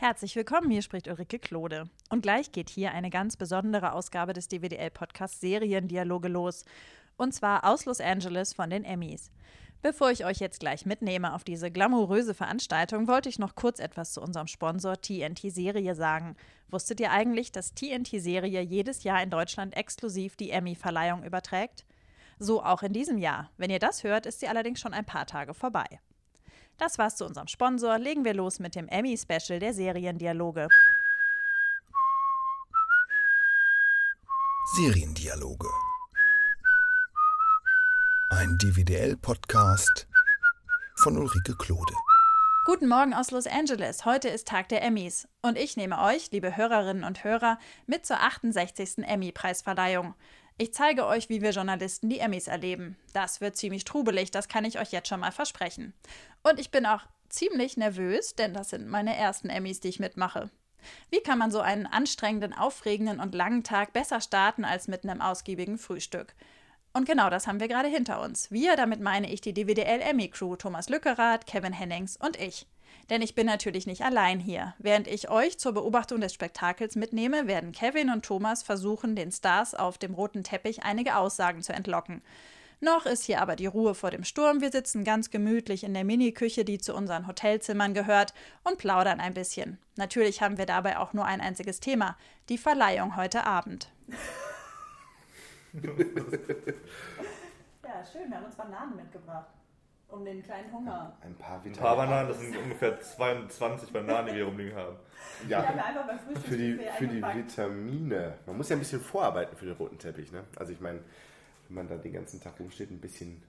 Herzlich willkommen, hier spricht Ulrike Klode. Und gleich geht hier eine ganz besondere Ausgabe des DWDL-Podcasts Seriendialoge los. Und zwar aus Los Angeles von den Emmys. Bevor ich euch jetzt gleich mitnehme auf diese glamouröse Veranstaltung, wollte ich noch kurz etwas zu unserem Sponsor TNT Serie sagen. Wusstet ihr eigentlich, dass TNT Serie jedes Jahr in Deutschland exklusiv die Emmy-Verleihung überträgt? So auch in diesem Jahr. Wenn ihr das hört, ist sie allerdings schon ein paar Tage vorbei. Das war's zu unserem Sponsor. Legen wir los mit dem Emmy-Special der Seriendialoge. Seriendialoge. Ein DVDL-Podcast von Ulrike Klode. Guten Morgen aus Los Angeles. Heute ist Tag der Emmys. Und ich nehme euch, liebe Hörerinnen und Hörer, mit zur 68. Emmy-Preisverleihung. Ich zeige euch, wie wir Journalisten die Emmys erleben. Das wird ziemlich trubelig, das kann ich euch jetzt schon mal versprechen. Und ich bin auch ziemlich nervös, denn das sind meine ersten Emmys, die ich mitmache. Wie kann man so einen anstrengenden, aufregenden und langen Tag besser starten als mit einem ausgiebigen Frühstück? Und genau das haben wir gerade hinter uns. Wir, damit meine ich die DWDL Emmy Crew, Thomas Lückerath, Kevin Hennings und ich. Denn ich bin natürlich nicht allein hier. Während ich euch zur Beobachtung des Spektakels mitnehme, werden Kevin und Thomas versuchen, den Stars auf dem roten Teppich einige Aussagen zu entlocken. Noch ist hier aber die Ruhe vor dem Sturm. Wir sitzen ganz gemütlich in der Miniküche, die zu unseren Hotelzimmern gehört, und plaudern ein bisschen. Natürlich haben wir dabei auch nur ein einziges Thema: die Verleihung heute Abend. ja, schön, wir haben uns Bananen mitgebracht um den kleinen Hunger. Ein paar, Ein paar Bananen, das sind ungefähr 22 Bananen, die wir rumliegen haben. Ja, haben einfach beim Frühstück für die, für die Vitamine. Man muss ja ein bisschen vorarbeiten für den roten Teppich. Ne? Also ich meine, wenn man da den ganzen Tag rumsteht, ein bisschen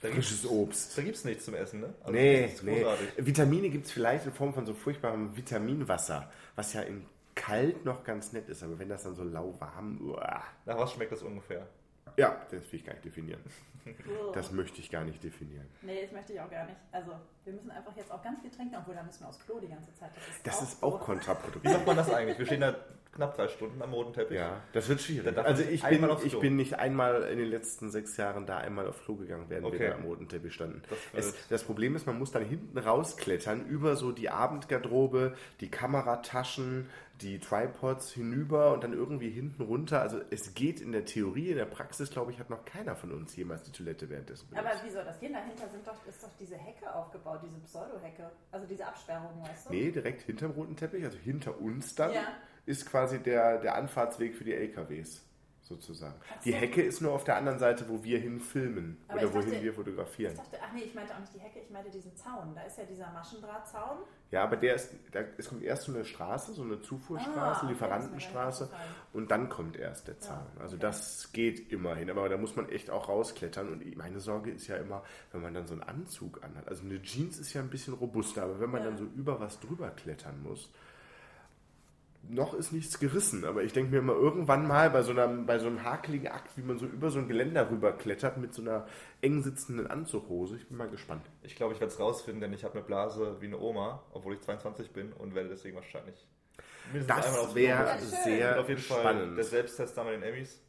da frisches Obst. Da gibt es nichts zum Essen, ne? Also nee, nee. Vitamine gibt es vielleicht in Form von so furchtbarem Vitaminwasser, was ja in kalt noch ganz nett ist, aber wenn das dann so lauwarm... Uah. Nach was schmeckt das ungefähr? Ja, das will ich gar nicht definieren. Das möchte ich gar nicht definieren. Nee, das möchte ich auch gar nicht. Also, wir müssen einfach jetzt auch ganz viel trinken, obwohl da müssen wir aufs Klo die ganze Zeit. Das ist, das auch, ist auch kontraproduktiv. Wie macht man das eigentlich? Wir stehen da knapp drei Stunden am roten Teppich. Ja, das wird schwierig. Also ich bin, ich bin nicht einmal in den letzten sechs Jahren da einmal aufs Klo gegangen, während okay. wir da am roten Teppich standen. Das, es, das, Problem ist, man muss dann hinten rausklettern über so die Abendgarderobe, die Kamerataschen, die Tripods hinüber und dann irgendwie hinten runter. Also es geht in der Theorie, in der Praxis, glaube ich, hat noch keiner von uns jemals die Toilette währenddessen benutzt. Aber wie soll das gehen? Dahinter sind doch, ist doch diese Hecke aufgebaut, diese Pseudo-Hecke. Also diese Absperrung, weißt du? Nee, direkt hinterm roten Teppich, also hinter uns dann, ja. ist quasi der, der Anfahrtsweg für die LKWs sozusagen. So. Die Hecke ist nur auf der anderen Seite, wo wir hin filmen Aber oder wohin dachte, wir fotografieren. Ich dachte, ach nee, ich meinte auch nicht die Hecke, ich meinte diesen Zaun. Da ist ja dieser Maschendrahtzaun. Ja, aber der ist, da, es kommt erst so eine Straße, so eine Zufuhrstraße, ah, Lieferantenstraße und dann kommt erst der Zaun. Ja, also okay. das geht immerhin, aber da muss man echt auch rausklettern und meine Sorge ist ja immer, wenn man dann so einen Anzug anhat. Also eine Jeans ist ja ein bisschen robuster, aber wenn man ja. dann so über was drüber klettern muss, noch ist nichts gerissen, aber ich denke mir immer irgendwann mal bei so, einer, bei so einem hakeligen Akt, wie man so über so ein Geländer rüberklettert mit so einer eng sitzenden Anzughose. Ich bin mal gespannt. Ich glaube, ich werde es rausfinden, denn ich habe eine Blase wie eine Oma, obwohl ich 22 bin und werde deswegen wahrscheinlich. Das wäre sehr auf jeden spannend. Fall der Selbsttest da mit den Emmys.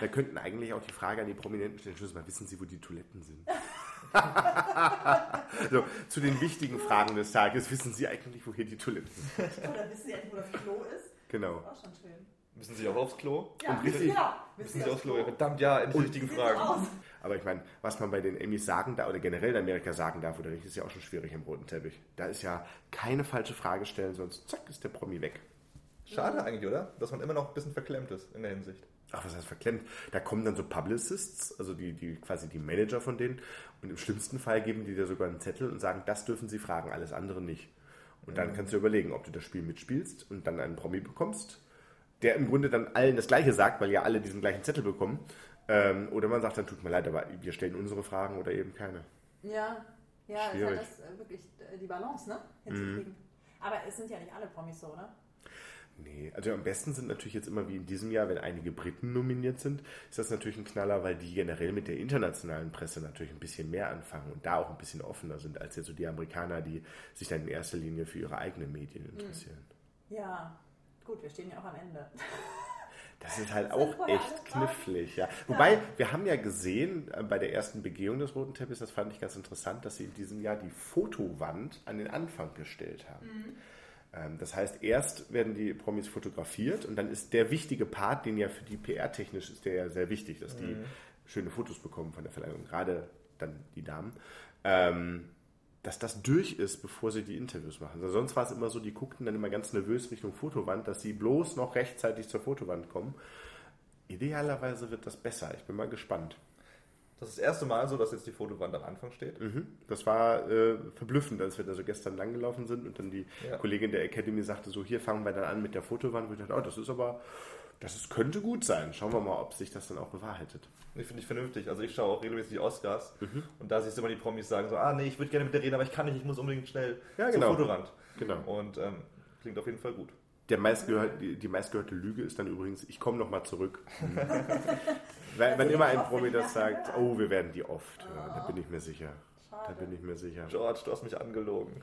Da könnten eigentlich auch die Frage an die Prominenten stellen: Schluss mal, wissen Sie, wo die Toiletten sind? so, zu den wichtigen Fragen des Tages. Wissen Sie eigentlich, woher die Toiletten sind? Oder wissen Sie eigentlich, wo das Klo ist? Genau. Auch schon schön. Müssen Sie auch aufs Klo? Ja, und richtig, ja. Müssen Sie aufs Klo? Ja, verdammt, ja, in wichtigen Fragen. Aber ich meine, was man bei den Emmys sagen darf, oder generell in Amerika sagen darf, oder nicht, ist ja auch schon schwierig im roten Teppich. Da ist ja keine falsche Frage stellen, sonst zack, ist der Promi weg. Schade eigentlich, oder? Dass man immer noch ein bisschen verklemmt ist in der Hinsicht ach, was heißt verklemmt? Da kommen dann so Publicists, also die, die quasi die Manager von denen, und im schlimmsten Fall geben die dir sogar einen Zettel und sagen, das dürfen sie fragen, alles andere nicht. Und dann mhm. kannst du überlegen, ob du das Spiel mitspielst und dann einen Promi bekommst, der im Grunde dann allen das Gleiche sagt, weil ja alle diesen gleichen Zettel bekommen. Ähm, oder man sagt dann, tut mir leid, aber wir stellen unsere Fragen oder eben keine. Ja, ja, Schwierig. ist halt das äh, wirklich äh, die Balance, ne? Hinzukriegen. Mhm. Aber es sind ja nicht alle Promis so, ne? Nee, also am besten sind natürlich jetzt immer wie in diesem Jahr, wenn einige Briten nominiert sind, ist das natürlich ein Knaller, weil die generell mit der internationalen Presse natürlich ein bisschen mehr anfangen und da auch ein bisschen offener sind als jetzt so die Amerikaner, die sich dann in erster Linie für ihre eigenen Medien hm. interessieren. Ja, gut, wir stehen ja auch am Ende. Das ist halt das auch echt knifflig, ja. Wobei, ja. wir haben ja gesehen äh, bei der ersten Begehung des Roten Teppichs, das fand ich ganz interessant, dass sie in diesem Jahr die Fotowand an den Anfang gestellt haben. Mhm das heißt, erst werden die Promis fotografiert und dann ist der wichtige Part, den ja für die PR-technisch ist der ja sehr wichtig, dass die schöne Fotos bekommen von der Verleihung, gerade dann die Damen, ähm, dass das durch ist, bevor sie die Interviews machen. Also sonst war es immer so, die guckten dann immer ganz nervös Richtung Fotowand, dass sie bloß noch rechtzeitig zur Fotowand kommen. Idealerweise wird das besser. Ich bin mal gespannt. Das ist das erste Mal so, dass jetzt die Fotowand am Anfang steht. Mhm. Das war äh, verblüffend, als wir da so gestern langgelaufen sind und dann die Ja. Kollegin der Academy sagte, so hier fangen wir dann an mit der Fotowand. Und ich dachte, oh, das ist aber, das ist, könnte gut sein. Schauen wir mal, ob sich das dann auch bewahrheitet. Ich finde ich vernünftig. Also ich schaue auch regelmäßig die Oscars Mhm. und da siehst du immer die Promis sagen so, ah nee, ich würde gerne mit dir reden, aber ich kann nicht, ich muss unbedingt schnell Ja, genau. zur Fotowand. Genau. Und ähm, klingt auf jeden Fall gut. Der meistgehört, die, die meistgehörte Lüge ist dann übrigens, ich komme noch mal zurück. wenn, wenn immer ein Promi das sagt, oh, wir werden die oft hören, da bin ich mir sicher. Da bin ich mir sicher. George, du hast mich angelogen.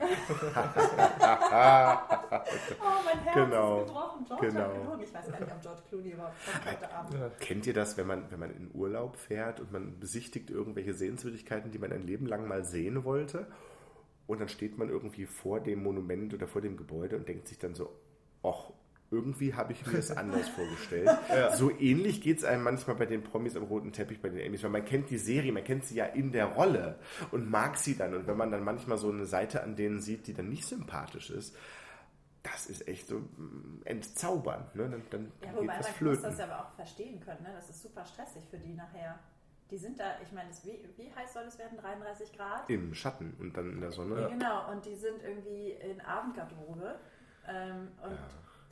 Oh, mein Herz Genau. ist gebrochen. George Genau. hat gelogen. Ich weiß gar nicht, ob George Clooney überhaupt kommt heute Abend. Kennt ihr das, wenn man, wenn man in Urlaub fährt und man besichtigt irgendwelche Sehenswürdigkeiten, die man ein Leben lang mal sehen wollte? Und dann steht man irgendwie vor dem Monument oder vor dem Gebäude und denkt sich dann so, ach, irgendwie habe ich mir das anders vorgestellt. So ähnlich geht es einem manchmal bei den Promis am roten Teppich, bei den Emmys, weil man kennt die Serie, man kennt sie ja in der Rolle und mag sie dann. Und wenn man dann manchmal so eine Seite an denen sieht, die dann nicht sympathisch ist, das ist echt so mm, entzaubernd. Ne? Dann, dann Ja, geht wobei was man muss flöten. das aber auch verstehen können. Ne? Das ist super stressig für die nachher. Die sind da, ich meine, es- wie, wie heiß soll es werden? 33 Grad? Im Schatten und dann in der Sonne. Ja. Genau, und die sind irgendwie in Abendgarderobe ähm, und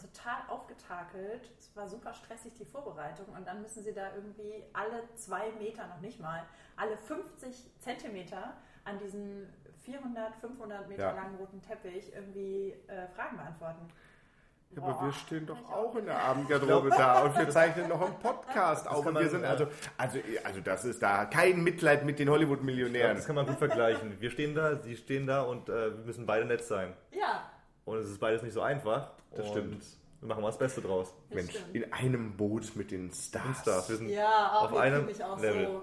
total aufgetakelt. Es war super stressig, die Vorbereitung. Und dann müssen sie da irgendwie alle zwei Meter, noch nicht mal, alle 50 Zentimeter an diesen 400, 500 Meter Ja. langen roten Teppich irgendwie äh, Fragen beantworten. Ja, aber Boah, wir stehen doch auch in der Abendgarderobe da und wir zeichnen noch einen Podcast auf. Und wir sind so also, also, also das ist da kein Mitleid mit den Ja, Hollywood-Millionären. das kann man gut vergleichen. Wir stehen da, sie stehen da und äh, wir müssen beide nett sein. Ja, Und es ist beides nicht so einfach. Das und stimmt. Wir machen mal das Beste draus. das Mensch, stimmt. in einem Boot mit den Stars. Stars. Wir sind Ja, auch auf einem mich auch Level. so.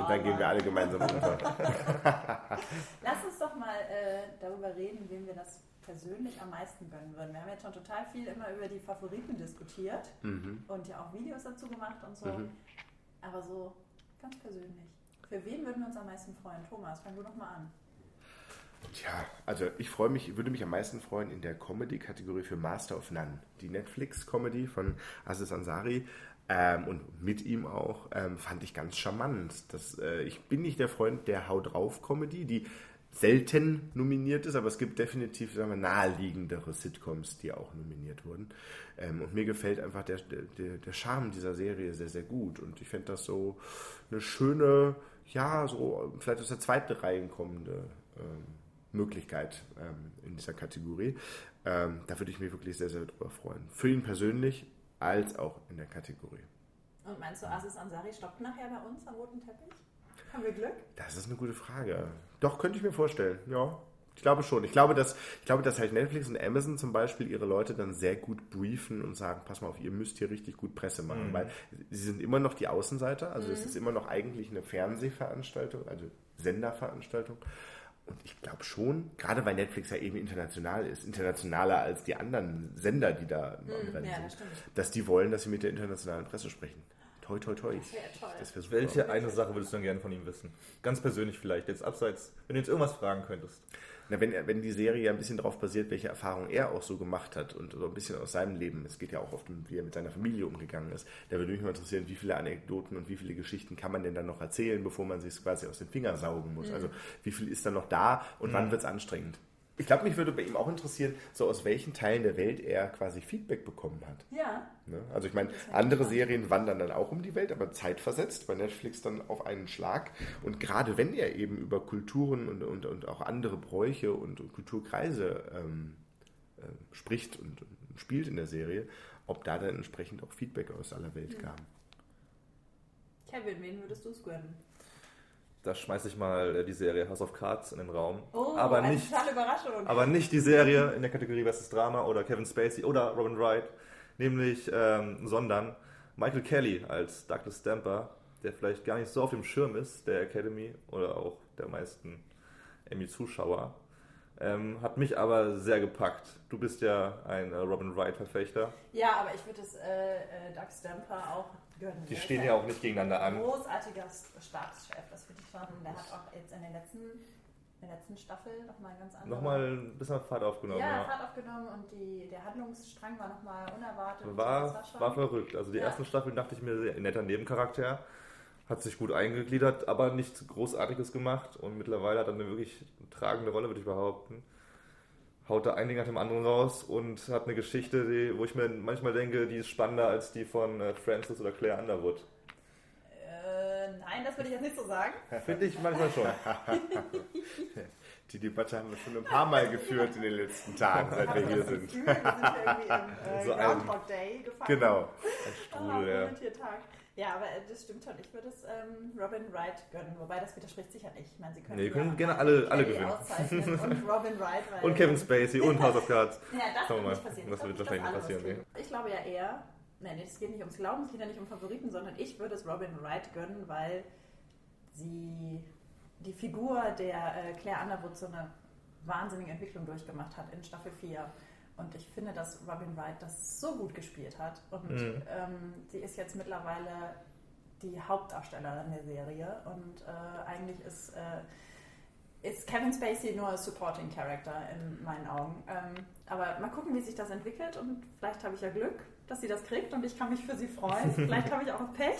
Und dann gehen wir alle gemeinsam runter. Lass uns doch mal äh, darüber reden, wem wir das persönlich am meisten gönnen würden. Wir haben jetzt schon total viel immer über die Favoriten diskutiert Mhm. und ja auch Videos dazu gemacht und so. Aber so ganz persönlich. Für wen würden wir uns am meisten freuen? Thomas, fang du doch mal an. Tja, also ich freue mich, würde mich am meisten freuen in der Comedy-Kategorie für Master of None. Die Netflix-Comedy von Aziz Ansari ähm, und mit ihm auch, ähm, fand ich ganz charmant. Das, äh, ich bin nicht der Freund der Hau drauf-Comedy, die selten nominiert ist, aber es gibt definitiv sagen wir, naheliegendere Sitcoms, die auch nominiert wurden. Ähm, und mir gefällt einfach der, der, der Charme dieser Serie sehr, sehr gut. Und ich fände das so eine schöne, ja, so vielleicht aus der zweiten Reihe kommende ähm, Möglichkeit ähm, in dieser Kategorie. Ähm, da würde ich mich wirklich sehr, sehr drüber freuen. Für ihn persönlich als auch in der Kategorie. Und meinst du, Aziz Ansari stoppt nachher bei uns am roten Teppich? Haben wir Glück? Das ist eine gute Frage. Doch, könnte ich mir vorstellen, ja. Ich glaube schon. Ich glaube, dass, ich glaube, dass halt Netflix und Amazon zum Beispiel ihre Leute dann sehr gut briefen und sagen, pass mal auf, ihr müsst hier richtig gut Presse machen, weil sie sind immer noch die Außenseiter, also es ist immer noch eigentlich eine Fernsehveranstaltung, also Senderveranstaltung. Und ich glaube schon, gerade weil Netflix ja eben international ist, internationaler als die anderen Sender, die da am Rennen ja, sind, das dass die wollen, dass sie mit der internationalen Presse sprechen. Toi, toi, toi. Das wäre toll. Das. Welche eine Sache würdest du dann gerne von ihm wissen? Ganz persönlich vielleicht, jetzt abseits, wenn du jetzt irgendwas fragen könntest. Na, wenn, wenn die Serie ja ein bisschen darauf basiert, welche Erfahrungen er auch so gemacht hat und so ein bisschen aus seinem Leben, es geht ja auch oft um, wie er mit seiner Familie umgegangen ist, da würde mich mal interessieren, wie viele Anekdoten und wie viele Geschichten kann man denn dann noch erzählen, bevor man sich quasi aus den Fingern saugen muss. Also wie viel ist dann noch da und wann wird es anstrengend? Ich glaube, mich würde bei ihm auch interessieren, so aus welchen Teilen der Welt er quasi Feedback bekommen hat. Ja, Ne? Also ich meine, andere Serien wandern dann auch um die Welt, aber zeitversetzt, bei Netflix dann auf einen Schlag. Und gerade wenn er eben über Kulturen und, und, und auch andere Bräuche und, und Kulturkreise ähm, äh, spricht und, und spielt in der Serie, ob da dann entsprechend auch Feedback aus aller Welt kam. Kevin, wen würdest du es gönnen? Da schmeiße ich mal äh, die Serie House of Cards in den Raum. Oh, aber, eine nicht, totale Überraschung. aber nicht die Serie in der Kategorie Bestes Drama oder Kevin Spacey oder Robin Wright, nämlich, ähm, sondern Michael Kelly als Douglas Stamper, der vielleicht gar nicht so auf dem Schirm ist, der Academy oder auch der meisten Emmy-Zuschauer. Ähm, hat mich aber sehr gepackt. Du bist ja ein äh, Robin Wright-Verfechter. Ja, aber ich würde es äh, äh, Doug Stamper auch. Die stehen ja auch nicht gegeneinander an. Großartiger Stabschef, das finde ich schon. Der hat auch jetzt in den letzten, in der letzten Staffel nochmal ganz andere... Nochmal ein bisschen Fahrt aufgenommen. ja, Ja, Fahrt aufgenommen und die, der Handlungsstrang war nochmal unerwartet. War, schon- war verrückt. Also die Ja. ersten Staffeln dachte ich mir, sehr netter Nebencharakter. Hat sich gut eingegliedert, aber nichts Großartiges gemacht. Und mittlerweile hat er eine wirklich tragende Rolle, würde ich behaupten. Haut da ein Ding nach dem anderen raus und hat eine Geschichte, die, wo ich mir manchmal denke, die ist spannender als die von äh, Francis oder Claire Underwood. Äh, nein, das würde ich jetzt nicht so sagen. Finde ich manchmal schon. Die Debatte haben wir schon ein paar Mal geführt in den letzten Tagen, seit wir hier sind. Gefühl, wir sind irgendwie im äh, So ein- Groundhog Day gefangen. Genau. Ein Ah, Strudel, ja. Ja, aber äh, das stimmt schon. Ich würde es ähm, Robin Wright gönnen. Wobei das widerspricht sich ja nicht. Ich meine, sie können, Nee, können ja gerne alle- alle gewinnen. Und Robin Wright. Weil, Und Kevin Spacey und House of Cards. Ja, das Schauen wir wird mal. nicht passieren. Das wird wahrscheinlich nicht passieren, kriegen. Ich glaube ja eher, nein, nee, es geht nicht ums Glauben, es geht ja nicht um Favoriten, sondern ich würde es Robin Wright gönnen, weil sie die Figur der äh, Claire Underwood so eine wahnsinnige Entwicklung durchgemacht hat in Staffel 4. Und ich finde, dass Robin Wright das so gut gespielt hat. Und Mhm. ähm, sie ist jetzt mittlerweile die Hauptdarstellerin der Serie. Und äh, eigentlich ist, äh, ist Kevin Spacey nur ein Supporting Character in meinen Augen. Ähm, aber mal gucken, wie sich das entwickelt. Und vielleicht habe ich ja Glück, dass sie das kriegt und ich kann mich für sie freuen. vielleicht habe ich auch Pech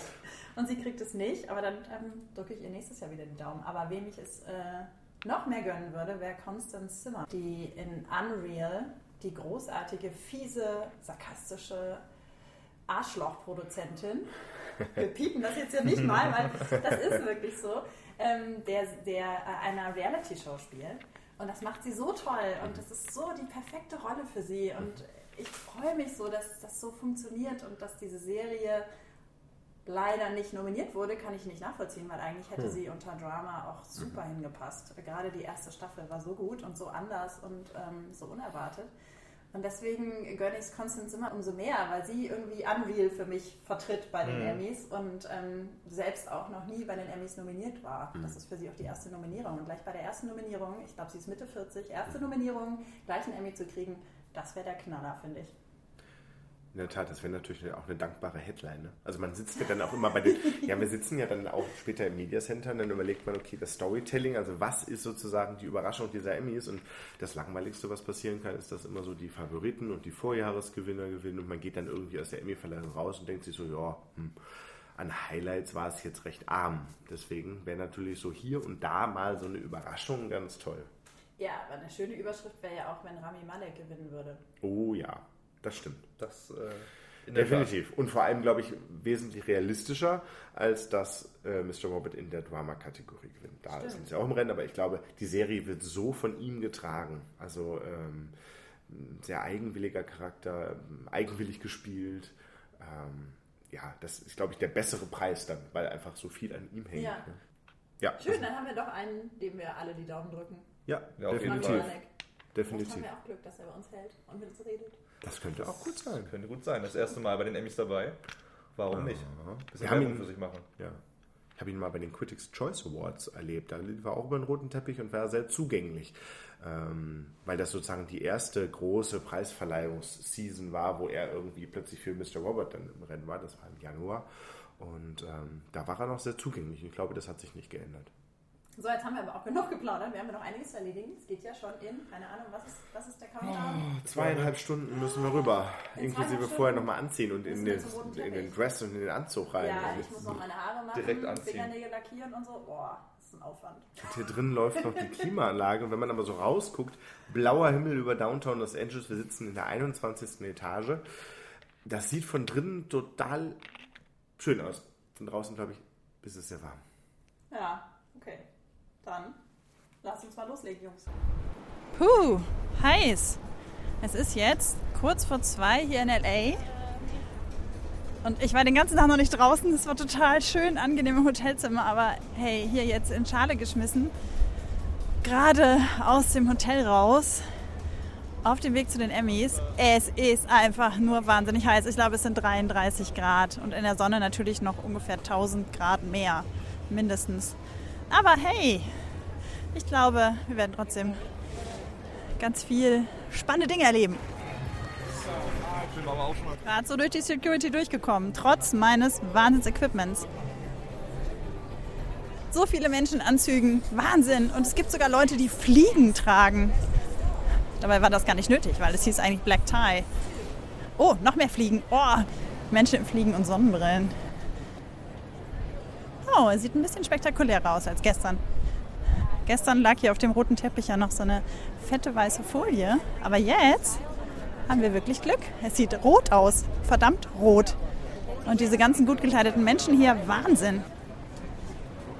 und sie kriegt es nicht. Aber dann ähm, drücke ich ihr nächstes Jahr wieder den Daumen. Aber wem ich es äh, noch mehr gönnen würde, wäre Constance Zimmer, die in Unreal die großartige, fiese, sarkastische Arschlochproduzentin. Wir piepen das jetzt ja nicht mal, weil das ist wirklich so, ähm, der, der äh, einer Reality-Show spielt. Und das macht sie so toll und das ist so die perfekte Rolle für sie. Und ich freue mich so, dass das so funktioniert und dass diese Serie leider nicht nominiert wurde, kann ich nicht nachvollziehen, weil eigentlich hätte sie unter Drama auch super hingepasst. Gerade die erste Staffel war so gut und so anders und ähm, so unerwartet. Und deswegen gönne ich es Constance immer umso mehr, weil sie irgendwie Unreal für mich vertritt bei den Mhm. Emmys und ähm, selbst auch noch nie bei den Emmys nominiert war. Das ist für sie auch die erste Nominierung. Und gleich bei der ersten Nominierung, ich glaube, sie ist Mitte 40, erste Nominierung, gleich einen Emmy zu kriegen, das wäre der Knaller, finde ich. In der Tat, das wäre natürlich auch eine dankbare Headline. Ne? Also man sitzt ja dann auch immer bei den, ja, wir sitzen ja dann auch später im Media Center und dann überlegt man, okay, das Storytelling, also was ist sozusagen die Überraschung dieser Emmys und das Langweiligste, was passieren kann, ist, dass immer so die Favoriten und die Vorjahresgewinner gewinnen und man geht dann irgendwie aus der Emmy-Verleihung raus und denkt sich so, ja, hm, an Highlights war es jetzt recht arm. Deswegen wäre natürlich so hier und da mal so eine Überraschung ganz toll. Ja, aber eine schöne Überschrift wäre ja auch, wenn Rami Malek gewinnen würde. Oh ja, das stimmt. Das, äh, Definitiv. Und vor allem, glaube ich, wesentlich realistischer, als dass äh, Mr. Robert in der Drama-Kategorie gewinnt. Da Stimmt. sind sie auch im Rennen, aber ich glaube, die Serie wird so von ihm getragen. Also ähm, ein sehr eigenwilliger Charakter, ähm, eigenwillig gespielt. Ähm, ja, das ist, glaube ich, der bessere Preis dann, weil einfach so viel an ihm hängt. Ja. ne? Ja, Schön, dann haben wir doch einen, dem wir alle die Daumen drücken. ja, Ja, definitiv. Malek. Vielleicht definitiv. haben wir auch Glück, dass er bei uns hält und mit uns redet. Das könnte auch gut sein. Könnte gut sein. Das erste Mal bei den Emmys dabei. Warum nicht? Bisschen Wir haben Werbung ihn- für sich machen. Ja. Ich habe ihn mal bei den Critics Choice Awards erlebt. Da lief er auch über den roten Teppich und war sehr zugänglich. Ähm, weil das sozusagen die erste große Preisverleihungsseason war, wo er irgendwie plötzlich für Mr. Robert dann im Rennen war. Das war im Januar. Und ähm, da war er noch sehr zugänglich. Ich glaube, das hat sich nicht geändert. So, jetzt haben wir aber auch genug geplaudert. Wir haben ja noch einiges zu erledigen. Es geht ja schon in, keine Ahnung, was ist, was ist der Countdown? Zweieinhalb Stunden müssen wir rüber. In Inklusive vorher nochmal anziehen und in den, in den. Dress und in den Anzug rein. ja, Und ich muss noch meine Haare machen, Direkt anziehen. Fingernägel lackieren und so. Boah, das ist ein Aufwand. Und hier drin läuft noch die Klimaanlage. Und wenn man aber so rausguckt, blauer Himmel über Downtown Los Angeles, wir sitzen in der 21. Etage. Das sieht von drinnen total schön aus. Von draußen, glaube ich, ist es sehr warm. Ja. Dann lass uns mal loslegen, Jungs. Puh, heiß. Es ist jetzt kurz vor zwei hier in LA. Und ich war den ganzen Tag noch nicht draußen. Es war total schön, angenehm im Hotelzimmer. Aber hey, hier jetzt in Schale geschmissen. Gerade aus dem Hotel raus. Auf dem Weg zu den Emmys. Es ist einfach nur wahnsinnig heiß. Ich glaube, es sind 33 Grad. Und in der Sonne natürlich noch ungefähr 1000 Grad mehr. Mindestens. Aber hey, ich glaube, wir werden trotzdem ganz viel spannende Dinge erleben. Gerade so durch die Security durchgekommen, trotz meines Wahnsinns-Equipments. So viele Menschen Anzügen, Wahnsinn. Und es gibt sogar Leute, die Fliegen tragen. Dabei war das gar nicht nötig, weil es hieß eigentlich Black Tie. Oh, noch mehr Fliegen. Oh, Menschen im Fliegen und Sonnenbrillen. Oh, er sieht ein bisschen spektakulärer aus als gestern. Gestern lag hier auf dem roten Teppich ja noch so eine fette weiße Folie. Aber jetzt haben wir wirklich Glück. Es sieht rot aus. Verdammt rot. Und diese ganzen gut gekleideten Menschen hier, Wahnsinn.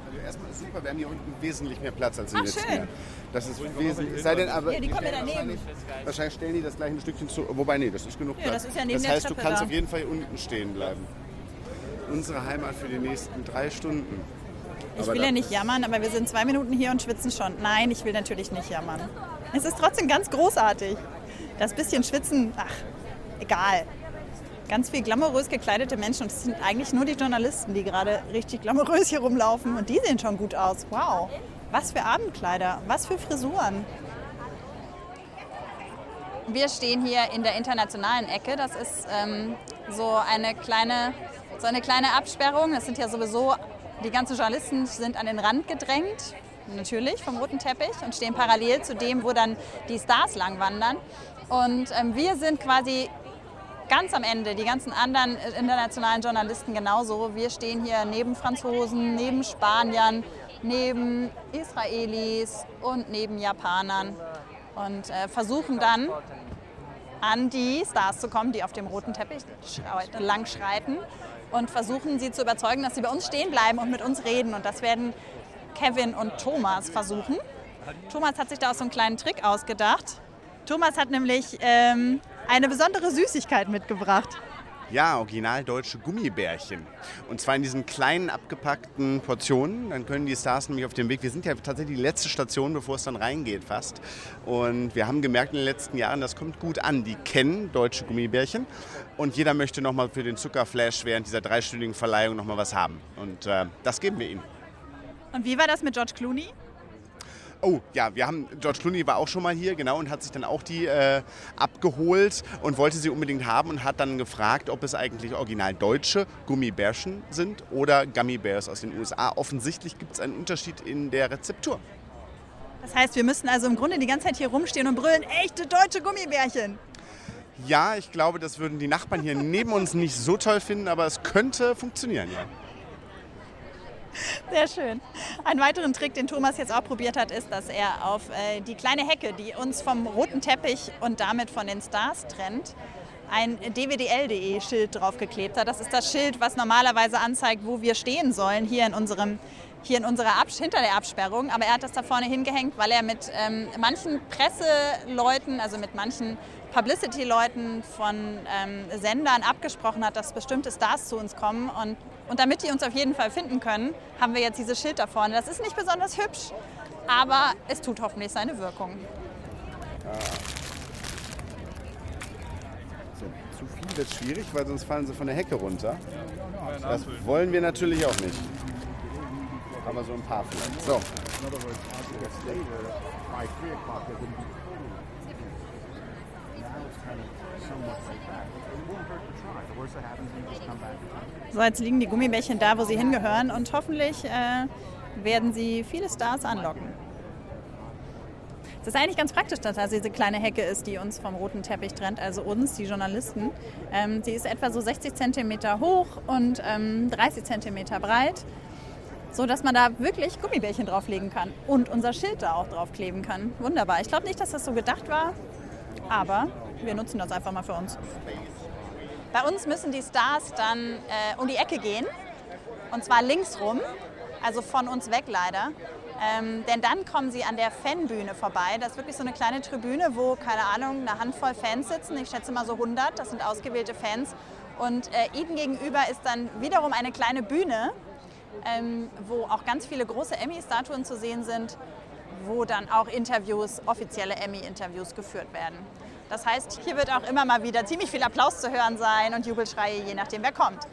Also erstmal ist super, wir haben hier unten wesentlich mehr Platz als im Ach, letzten schön. Jahr. Das ist wesentlich. Sei denn aber. Ja, die kommen ja daneben. Wahrscheinlich stellen die das gleich ein Stückchen zu. Wobei, nee, das ist genug Ja, Platz. das ist ja neben das der heißt, du Treppe kannst da. auf jeden Fall hier unten stehen bleiben. Unsere Heimat für die nächsten drei Stunden. Ich Aber will ja nicht jammern, aber wir sind zwei Minuten hier und schwitzen schon. Nein, ich will natürlich nicht jammern. Es ist trotzdem ganz großartig. Das bisschen Schwitzen, ach, egal. Ganz viel glamourös gekleidete Menschen und es sind eigentlich nur die Journalisten, die gerade richtig glamourös hier rumlaufen und die sehen schon gut aus. Wow, was für Abendkleider, was für Frisuren. Wir stehen hier in der internationalen Ecke. Das ist ähm, so, eine kleine, so eine kleine Absperrung. Das sind ja sowieso, die ganzen Journalisten sind an den Rand gedrängt, natürlich vom roten Teppich und stehen parallel zu dem, wo dann die Stars lang wandern. Und ähm, wir sind quasi ganz am Ende, die ganzen anderen äh, internationalen Journalisten genauso. Wir stehen hier neben Franzosen, neben Spaniern, neben Israelis und neben Japanern und äh, versuchen dann an die Stars zu kommen, die auf dem roten Teppich schrei- lang schreiten und versuchen sie zu überzeugen, dass sie bei uns stehen bleiben und mit uns reden. Und das werden Kevin und Thomas versuchen. Thomas hat sich da auch so einen kleinen Trick ausgedacht. Thomas hat nämlich ähm, eine besondere Süßigkeit mitgebracht. Ja, original deutsche Gummibärchen. Und zwar in diesen kleinen abgepackten Portionen. Dann können die Stars nämlich auf dem Weg. Wir sind ja tatsächlich die letzte Station, bevor es dann reingeht fast. Und wir haben gemerkt in den letzten Jahren, das kommt gut an. Die kennen deutsche Gummibärchen. Und jeder möchte nochmal für den Zuckerflash während dieser dreistündigen Verleihung nochmal was haben. Und äh, das geben wir ihnen. Und wie war das mit George Clooney? Oh, ja, wir haben, George Clooney war auch schon mal hier, genau, und hat sich dann auch die äh, abgeholt und wollte sie unbedingt haben und hat dann gefragt, ob es eigentlich original deutsche Gummibärchen sind oder Gummy Bears aus den USA. Offensichtlich gibt es einen Unterschied in der Rezeptur. Das heißt, wir müssen also im Grunde die ganze Zeit hier rumstehen und brüllen, echte deutsche Gummibärchen. Ja, ich glaube, das würden die Nachbarn hier neben uns nicht so toll finden, aber es könnte funktionieren, ja. Sehr schön. Ein weiteren Trick, den Thomas jetzt auch probiert hat, ist, dass er auf äh, die kleine Hecke, die uns vom roten Teppich und damit von den Stars trennt, ein dwdl.de-Schild draufgeklebt hat. Das ist das Schild, was normalerweise anzeigt, wo wir stehen sollen, hier in unserem hier in unserer Abs hinter der Absperrung, aber er hat das da vorne hingehängt, weil er mit ähm, manchen Presseleuten, also mit manchen Publicity-Leuten von ähm, Sendern abgesprochen hat, dass bestimmte Stars zu uns kommen. Und, und damit die uns auf jeden Fall finden können, haben wir jetzt dieses Schild da vorne. Das ist nicht besonders hübsch, aber es tut hoffentlich seine Wirkung. So, zu viel wird schwierig, weil sonst fallen sie von der Hecke runter. Das wollen wir natürlich auch nicht. Aber so ein paar vielleicht. So. So, jetzt liegen die Gummibärchen da, wo sie hingehören und hoffentlich äh, werden sie viele Stars anlocken. Es ist eigentlich ganz praktisch, dass das diese kleine Hecke ist, die uns vom roten Teppich trennt, also uns, die Journalisten. Ähm, sie ist etwa so 60 Zentimeter hoch und ähm, 30 Zentimeter breit, so dass man da wirklich Gummibärchen drauflegen kann und unser Schild da auch draufkleben kann. Wunderbar. Ich glaube nicht, dass das so gedacht war, aber wir nutzen das einfach mal für uns. Bei uns müssen die Stars dann äh, um die Ecke gehen. Und zwar links rum, also von uns weg leider. Ähm, denn dann kommen sie an der Fanbühne vorbei. Das ist wirklich so eine kleine Tribüne, wo, keine Ahnung, eine Handvoll Fans sitzen. Ich schätze mal so 100, das sind ausgewählte Fans. Und äh, ihnen gegenüber ist dann wiederum eine kleine Bühne, ähm, wo auch ganz viele große Emmy-Statuen zu sehen sind, wo dann auch Interviews, offizielle Emmy-Interviews geführt werden. Das heißt, hier wird auch immer mal wieder ziemlich viel Applaus zu hören sein und Jubelschreie, je nachdem, wer kommt.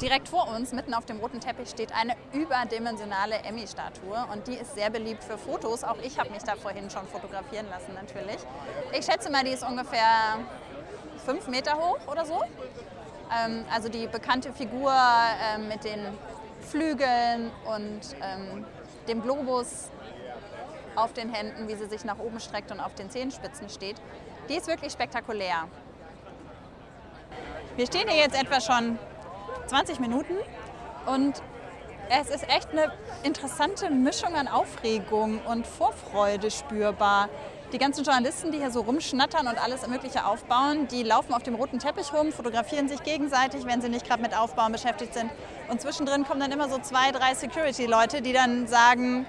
Direkt vor uns, mitten auf dem roten Teppich, steht eine überdimensionale Emmy-Statue und die ist sehr beliebt für Fotos. Auch ich habe mich da vorhin schon fotografieren lassen natürlich. Ich schätze mal, die ist ungefähr fünf Meter hoch oder so. Ähm, also die bekannte Figur ähm, mit den Flügeln und ähm, dem Globus auf den Händen, wie sie sich nach oben streckt und auf den Zehenspitzen steht. Die ist wirklich spektakulär. Wir stehen hier jetzt etwa schon 20 Minuten und es ist echt eine interessante Mischung an Aufregung und Vorfreude spürbar. Die ganzen Journalisten, die hier so rumschnattern und alles Mögliche aufbauen, die laufen auf dem roten Teppich rum, fotografieren sich gegenseitig, wenn sie nicht gerade mit Aufbauen beschäftigt sind. Und zwischendrin kommen dann immer so zwei, drei Security-Leute, die dann sagen,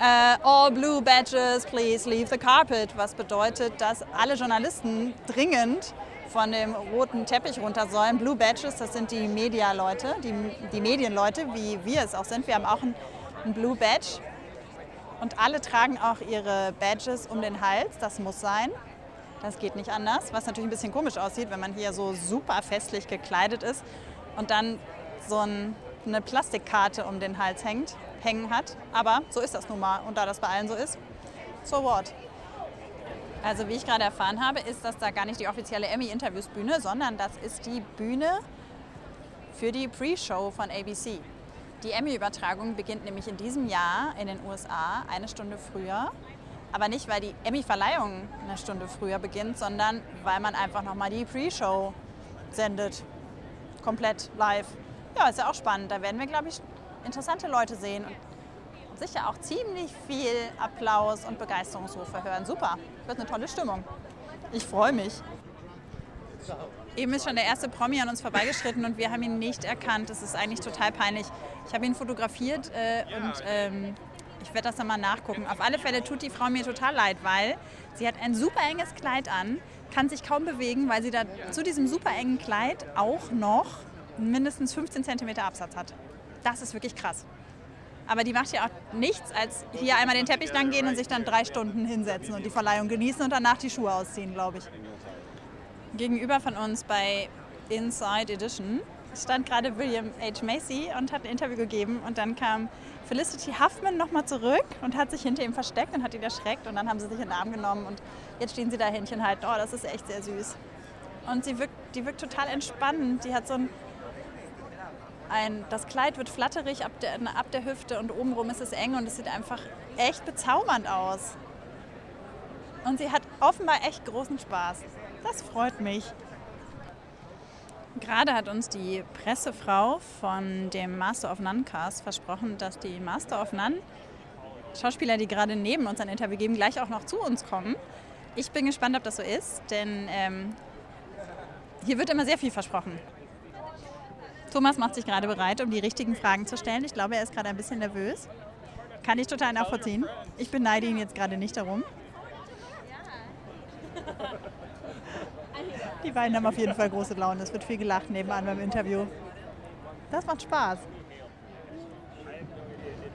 äh, all blue badges, please leave the carpet. Was bedeutet, dass alle Journalisten dringend von dem roten Teppich runter sollen. Blue Badges, das sind die Media-Leute, die, die Medienleute, wie wir es auch sind. Wir haben auch einen, einen Blue Badge. Und alle tragen auch ihre Badges um den Hals. Das muss sein. Das geht nicht anders. Was natürlich ein bisschen komisch aussieht, wenn man hier so super festlich gekleidet ist und dann so ein, eine Plastikkarte um den Hals hängt, hängen hat. Aber so ist das nun mal. Und da das bei allen so ist, so what? Also wie ich gerade erfahren habe, ist das da gar nicht die offizielle Emmy-Interviewsbühne, sondern das ist die Bühne für die Pre-Show von ABC. Die Emmy-Übertragung beginnt nämlich in diesem Jahr in den USA eine Stunde früher. Aber nicht, weil die Emmy-Verleihung eine Stunde früher beginnt, sondern weil man einfach nochmal die Pre-Show sendet. Komplett live. Ja, ist ja auch spannend. Da werden wir, glaube ich, interessante Leute sehen und sicher auch ziemlich viel Applaus und Begeisterungsrufe hören. Super, wird eine tolle Stimmung. Ich freue mich. Eben ist schon der erste Promi an uns vorbeigeschritten und wir haben ihn nicht erkannt. Das ist eigentlich total peinlich. Ich habe ihn fotografiert äh, und ähm, ich werde das dann mal nachgucken. Auf alle Fälle tut die Frau mir total leid, weil sie hat ein super enges Kleid an, kann sich kaum bewegen, weil sie da zu diesem super engen Kleid auch noch mindestens 15 cm Absatz hat. Das ist wirklich krass. Aber die macht ja auch nichts, als hier einmal den Teppich lang gehen und sich dann drei Stunden hinsetzen und die Verleihung genießen und danach die Schuhe ausziehen, glaube ich. Gegenüber von uns bei Inside Edition stand gerade William H. Macy und hat ein Interview gegeben und dann kam Felicity Huffman nochmal zurück und hat sich hinter ihm versteckt und hat ihn erschreckt und dann haben sie sich in den Arm genommen und jetzt stehen sie da Händchen halten. Oh, das ist echt sehr süß. Und sie wirkt, die wirkt total entspannend. Die hat so ein ein, das Kleid wird flatterig ab der, ab der Hüfte und obenrum ist es eng und es sieht einfach echt bezaubernd aus. Und sie hat offenbar echt großen Spaß. Das freut mich. Gerade hat uns die Pressefrau von dem Master of None Cast versprochen, dass die Master of None Schauspieler, die gerade neben uns ein Interview geben, gleich auch noch zu uns kommen. Ich bin gespannt, ob das so ist, denn ähm, hier wird immer sehr viel versprochen. Thomas macht sich gerade bereit, um die richtigen Fragen zu stellen. Ich glaube, er ist gerade ein bisschen nervös. Kann ich total nachvollziehen. Ich beneide ihn jetzt gerade nicht darum. Die beiden haben auf jeden Fall große Laune. Es wird viel gelacht nebenan beim Interview. Das macht Spaß.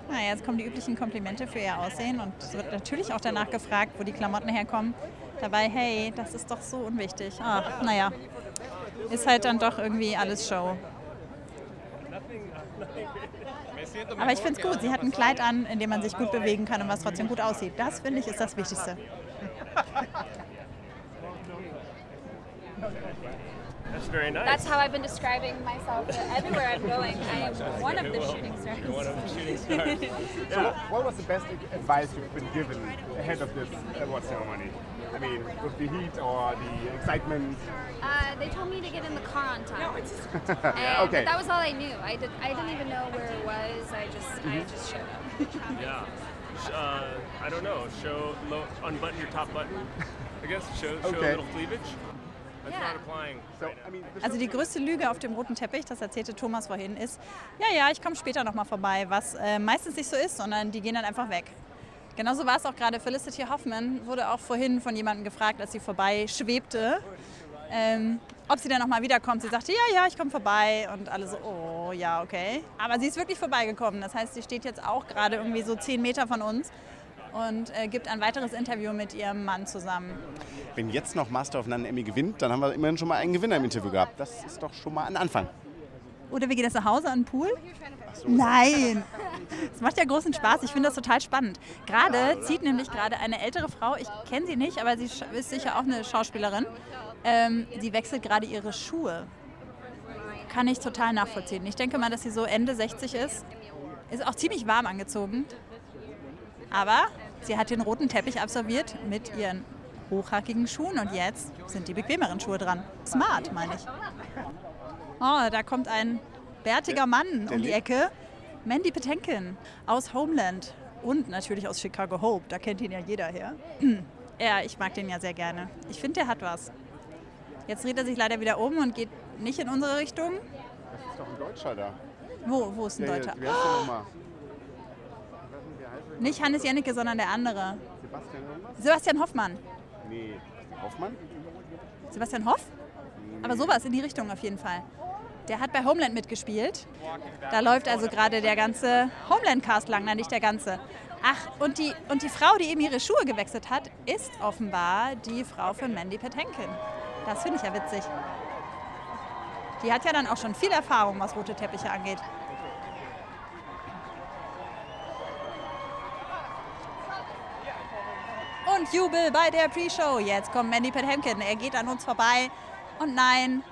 Na, jetzt kommen die üblichen Komplimente für ihr Aussehen und es wird natürlich auch danach gefragt, wo die Klamotten herkommen. Dabei, hey, das ist doch so unwichtig. Ach, naja, ist halt dann doch irgendwie alles Show. Aber ich finde es gut. Sie hat ein Kleid an, in dem man sich gut bewegen kann und was trotzdem gut aussieht. Das finde ich ist das Wichtigste. That's very nice. That's how I've been describing myself everywhere I'm going. I am one of the shooting stars. You're one of the shooting stars. So, what was the best advice you've been given ahead of this award ceremony? I mean, with the heat or the excitement? Uh, they told me to get in the car on time. and Okay. That was all I knew. I did. I didn't even know where it was. I just. I just showed up. Yeah. Uh, I don't know. Show, low, unbutton your top button. I guess show, show Okay. a little cleavage. That's Yeah. not applying. So, right now. I mean, this Also die größte Lüge auf dem roten Teppich, das erzählte Thomas vorhin, ist, ja, ja, ich komme später nochmal vorbei, was äh, meistens nicht so ist, sondern die gehen dann einfach weg. Genauso war es auch gerade. Felicity Hoffman wurde auch vorhin von jemandem gefragt, als sie vorbei schwebte, ähm, ob sie dann nochmal wiederkommt. Sie sagte, ja, ja, ich komme vorbei. Und alle so, oh, ja, okay. Aber sie ist wirklich vorbeigekommen. Das heißt, sie steht jetzt auch gerade irgendwie so zehn Meter von uns und äh, gibt ein weiteres Interview mit ihrem Mann zusammen. Wenn jetzt noch Master of None Emmy gewinnt, dann haben wir immerhin schon mal einen Gewinner im Interview gehabt. Das ist doch schon mal ein Anfang. Oder wir gehen jetzt nach Hause an den Pool? Nein! Es macht ja großen Spaß. Ich finde das total spannend. Gerade zieht nämlich gerade eine ältere Frau, ich kenne sie nicht, aber sie ist sicher auch eine Schauspielerin. Ähm, sie wechselt gerade ihre Schuhe. Kann ich total nachvollziehen. Ich denke mal, dass sie so Ende 60 ist. Ist auch ziemlich warm angezogen. Aber sie hat den roten Teppich absolviert mit ihren hochhackigen Schuhen und jetzt sind die bequemeren Schuhe dran. Smart, meine ich. Oh, da kommt ein bärtiger Mann um die Ecke. Mandy Patinkin aus Homeland und natürlich aus Chicago Hope. Da kennt ihn ja jeder her. Ja, ich mag den ja sehr gerne. Ich finde, der hat was. Jetzt dreht er sich leider wieder um und geht nicht in unsere Richtung. Das ist doch ein Deutscher da. Wo, wo ist ein Der Deutscher? Wie heißt der nochmal? Nicht Hannes Jennecke, sondern der andere. Sebastian irgendwas? Sebastian Hoffmann. Nee. Hoffmann? Sebastian Hoff? Aber sowas in die Richtung auf jeden Fall. Der hat bei Homeland mitgespielt. Da läuft also gerade der ganze Homeland-Cast lang, nein, nicht der ganze. Ach, und die, und die Frau, die eben ihre Schuhe gewechselt hat, ist offenbar die Frau von Mandy Patinkin. Das finde ich ja witzig. Die hat ja dann auch schon viel Erfahrung, was rote Teppiche angeht. Und Jubel bei der Pre-Show. Jetzt kommt Mandy Patinkin. Er geht an uns vorbei. Und nein,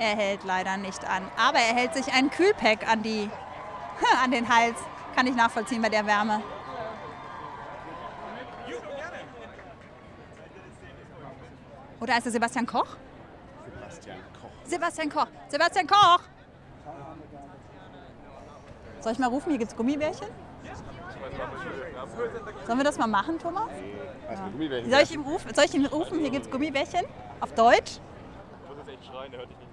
er hält leider nicht an. Aber er hält sich ein Kühlpack an, die, an den Hals. Kann ich nachvollziehen bei der Wärme. Oder ist es Sebastian Koch? Sebastian Koch. Sebastian Koch. Sebastian Koch! Soll ich mal rufen, hier gibt's Gummibärchen? Sollen wir das mal machen, Thomas? Gummibärchen? Soll ich ihm rufen, soll ich ihm rufen hier gibt's Gummibärchen? Auf Deutsch? Ich muss jetzt echt schreien, der hört dich nicht.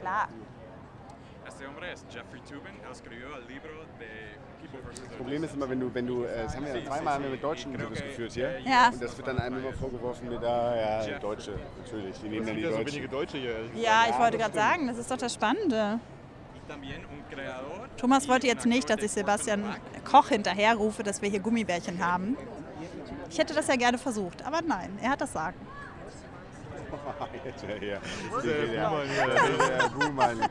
Klar. Este hombre es Jeffrey Tubin, él escribió el libro de. Das Problem ist immer, wenn du, wenn du, äh, das haben wir ja zweimal haben wir mit Deutschen Interviews geführt hier. Ja. Und das wird dann einem immer vorgeworfen mit, ah, ja, Deutsche, natürlich, die nehmen dann die so Deutschen. wenige Deutsche hier. Ja, ich wollte gerade sagen, das ist doch das Spannende. Thomas wollte jetzt nicht, dass ich Sebastian Koch hinterher rufe, dass wir hier Gummibärchen haben. Ich hätte das ja gerne versucht, aber nein, er hat das Sagen. Jetzt, ja, hier. das ist der Buhmann.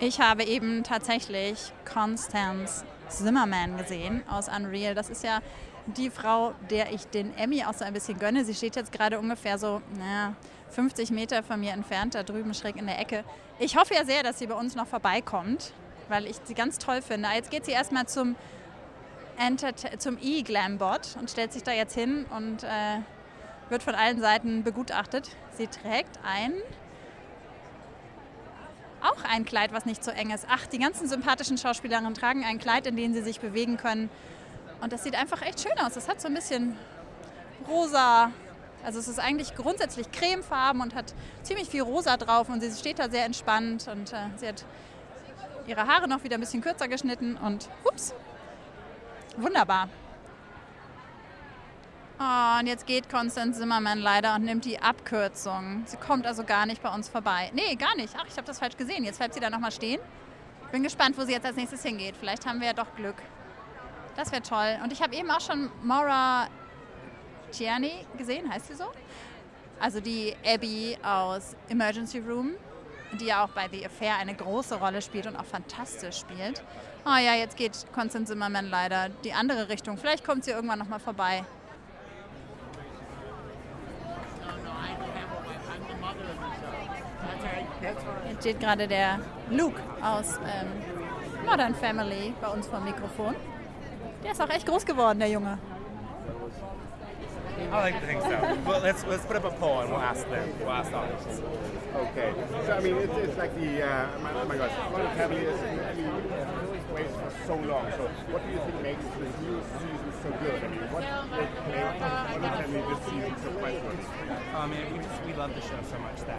Ich habe eben tatsächlich Constance Zimmerman gesehen aus Unreal. Das ist ja die Frau, der ich den Emmy auch so ein bisschen gönne. Sie steht jetzt gerade ungefähr so naja, 50 Meter von mir entfernt, da drüben schräg in der Ecke. Ich hoffe ja sehr, dass sie bei uns noch vorbeikommt, weil ich sie ganz toll finde. Jetzt geht sie erstmal zum, Zum E-Glam-Bot und stellt sich da jetzt hin und äh, wird von allen Seiten begutachtet. Sie trägt ein auch ein Kleid, was nicht so eng ist. Ach, die ganzen sympathischen Schauspielerinnen tragen ein Kleid, in dem sie sich bewegen können. Und das sieht einfach echt schön aus. Es hat so ein bisschen rosa. Also es ist eigentlich grundsätzlich cremefarben und hat ziemlich viel rosa drauf. Und sie steht da sehr entspannt und äh, sie hat ihre Haare noch wieder ein bisschen kürzer geschnitten. Und ups, wunderbar. Oh, und jetzt geht Constance Zimmerman leider und nimmt die Abkürzung. Sie kommt also gar nicht bei uns vorbei. Nee, gar nicht. Ach, ich habe das falsch gesehen. Jetzt bleibt sie da nochmal stehen. Bin gespannt, wo sie jetzt als nächstes hingeht. Vielleicht haben wir ja doch Glück. Das wäre toll. Und ich habe eben auch schon Maura Tierney gesehen, heißt sie so? Also die Abby aus Emergency Room, die ja auch bei The Affair eine große Rolle spielt und auch fantastisch spielt. Oh ja, jetzt geht Constance Zimmerman leider die andere Richtung. Vielleicht kommt sie irgendwann nochmal vorbei. Jetzt steht gerade der Luke aus ähm, Modern Family bei uns vom Mikrofon. Der ist auch echt groß geworden, der Junge. I like to think so. well, let's let's put up a poll and we'll ask them. We'll ask the audience. Okay. So I mean, it's, it's like the uh, my, oh my gosh, Modern Family is I mean, ways for so long. So what do you think makes this new season so good? I mean, what make Family this season so quite good? I mean, we just we love the show so much that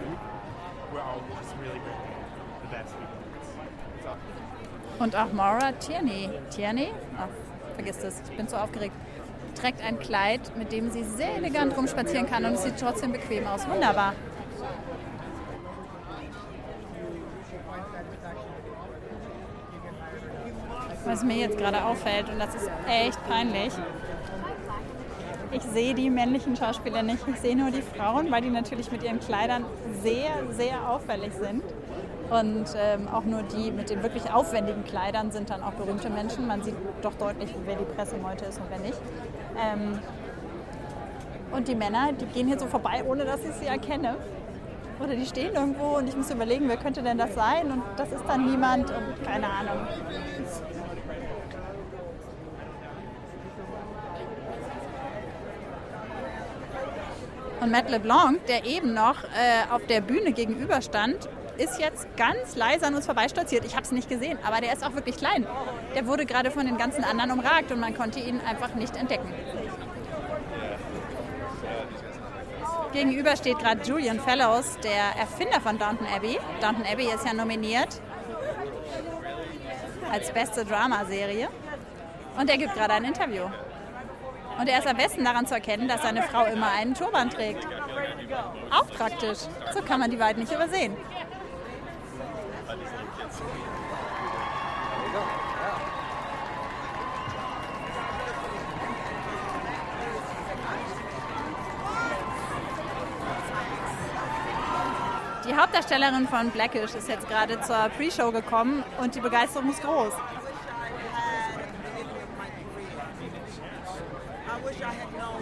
we're all just really bringing the best people. It's awesome. Und auch Maura Tierney. Tierney? Ach, vergiss das, ich bin so aufgeregt. Trägt ein Kleid, mit dem sie sehr elegant rumspazieren kann und es sieht trotzdem bequem aus. Wunderbar. Was mir jetzt gerade auffällt, und das ist echt peinlich. ich sehe die männlichen Schauspieler nicht. Ich sehe nur die Frauen, weil die natürlich mit ihren Kleidern sehr, sehr auffällig sind. Und ähm, auch nur die mit den wirklich aufwendigen Kleidern sind dann auch berühmte Menschen. Man sieht doch deutlich, wer die Pressemeute ist und wer nicht. Ähm, und die Männer, die gehen hier so vorbei, ohne dass ich sie erkenne. Oder die stehen irgendwo und ich muss überlegen, wer könnte denn das sein? Und das ist dann niemand und keine Ahnung. Und Matt LeBlanc, der eben noch äh, auf der Bühne gegenüberstand, ist jetzt ganz leise an uns vorbeistolziert. Ich habe es nicht gesehen, aber der ist auch wirklich klein. Der wurde gerade von den ganzen anderen umragt und man konnte ihn einfach nicht entdecken. Gegenüber steht gerade Julian Fellows, der Erfinder von Downton Abbey. Downton Abbey ist ja nominiert als beste Dramaserie. Und er gibt gerade ein Interview. Und er ist am besten daran zu erkennen, dass seine Frau immer einen Turban trägt. Auch praktisch. So kann man die beiden nicht übersehen. Die Hauptdarstellerin von Blackish ist jetzt gerade zur Pre-Show gekommen und die Begeisterung ist groß.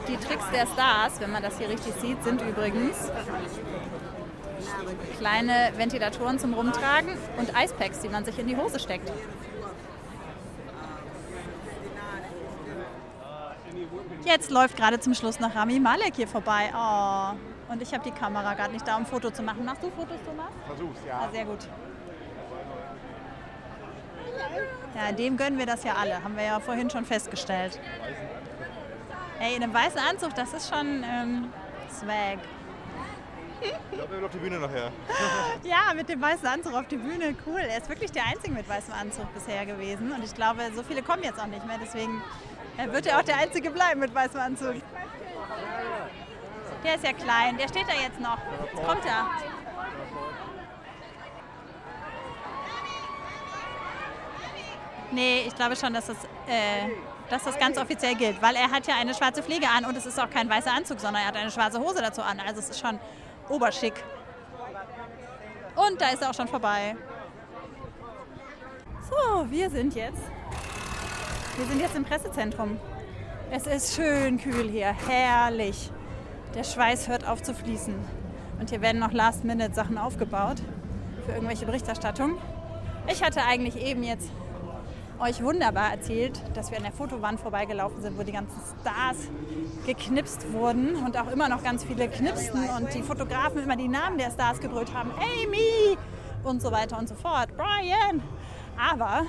Die Tricks der Stars, wenn man das hier richtig sieht, sind übrigens kleine Ventilatoren zum Rumtragen und Eispacks, die man sich in die Hose steckt. Jetzt läuft gerade zum Schluss noch Rami Malek hier vorbei. Oh. Und ich habe die Kamera gerade nicht da, um ein Foto zu machen. Machst du Fotos, Thomas? Versuch's, ja. Ah, sehr gut. Ja, dem gönnen wir das ja alle. Haben wir ja vorhin schon festgestellt. Ey, in einem weißen Anzug, das ist schon ähm, Swag. Ich glaube, er will auf die Bühne nachher. Ja, mit dem weißen Anzug auf die Bühne, cool. Er ist wirklich der Einzige mit weißem Anzug bisher gewesen. Und ich glaube, so viele kommen jetzt auch nicht mehr. Deswegen äh, wird er auch der Einzige bleiben mit weißem Anzug. Der ist ja klein, der steht da jetzt noch. Jetzt kommt er. Nee, ich glaube schon, dass das, äh, dass das ganz offiziell gilt, weil er hat ja eine schwarze Fliege an und es ist auch kein weißer Anzug, sondern er hat eine schwarze Hose dazu an. Also es ist schon oberschick. Und da ist er auch schon vorbei. So, wir sind jetzt. Wir sind jetzt im Pressezentrum. Es ist schön kühl hier, herrlich. Der Schweiß hört auf zu fließen. Und hier werden noch Last-Minute-Sachen aufgebaut für irgendwelche Berichterstattung. Ich hatte eigentlich eben jetzt euch wunderbar erzählt, dass wir an der Fotowand vorbeigelaufen sind, wo die ganzen Stars geknipst wurden und auch immer noch ganz viele knipsten und die Fotografen immer die Namen der Stars gebrüllt haben. Amy! Und so weiter und so fort. Brian! Aber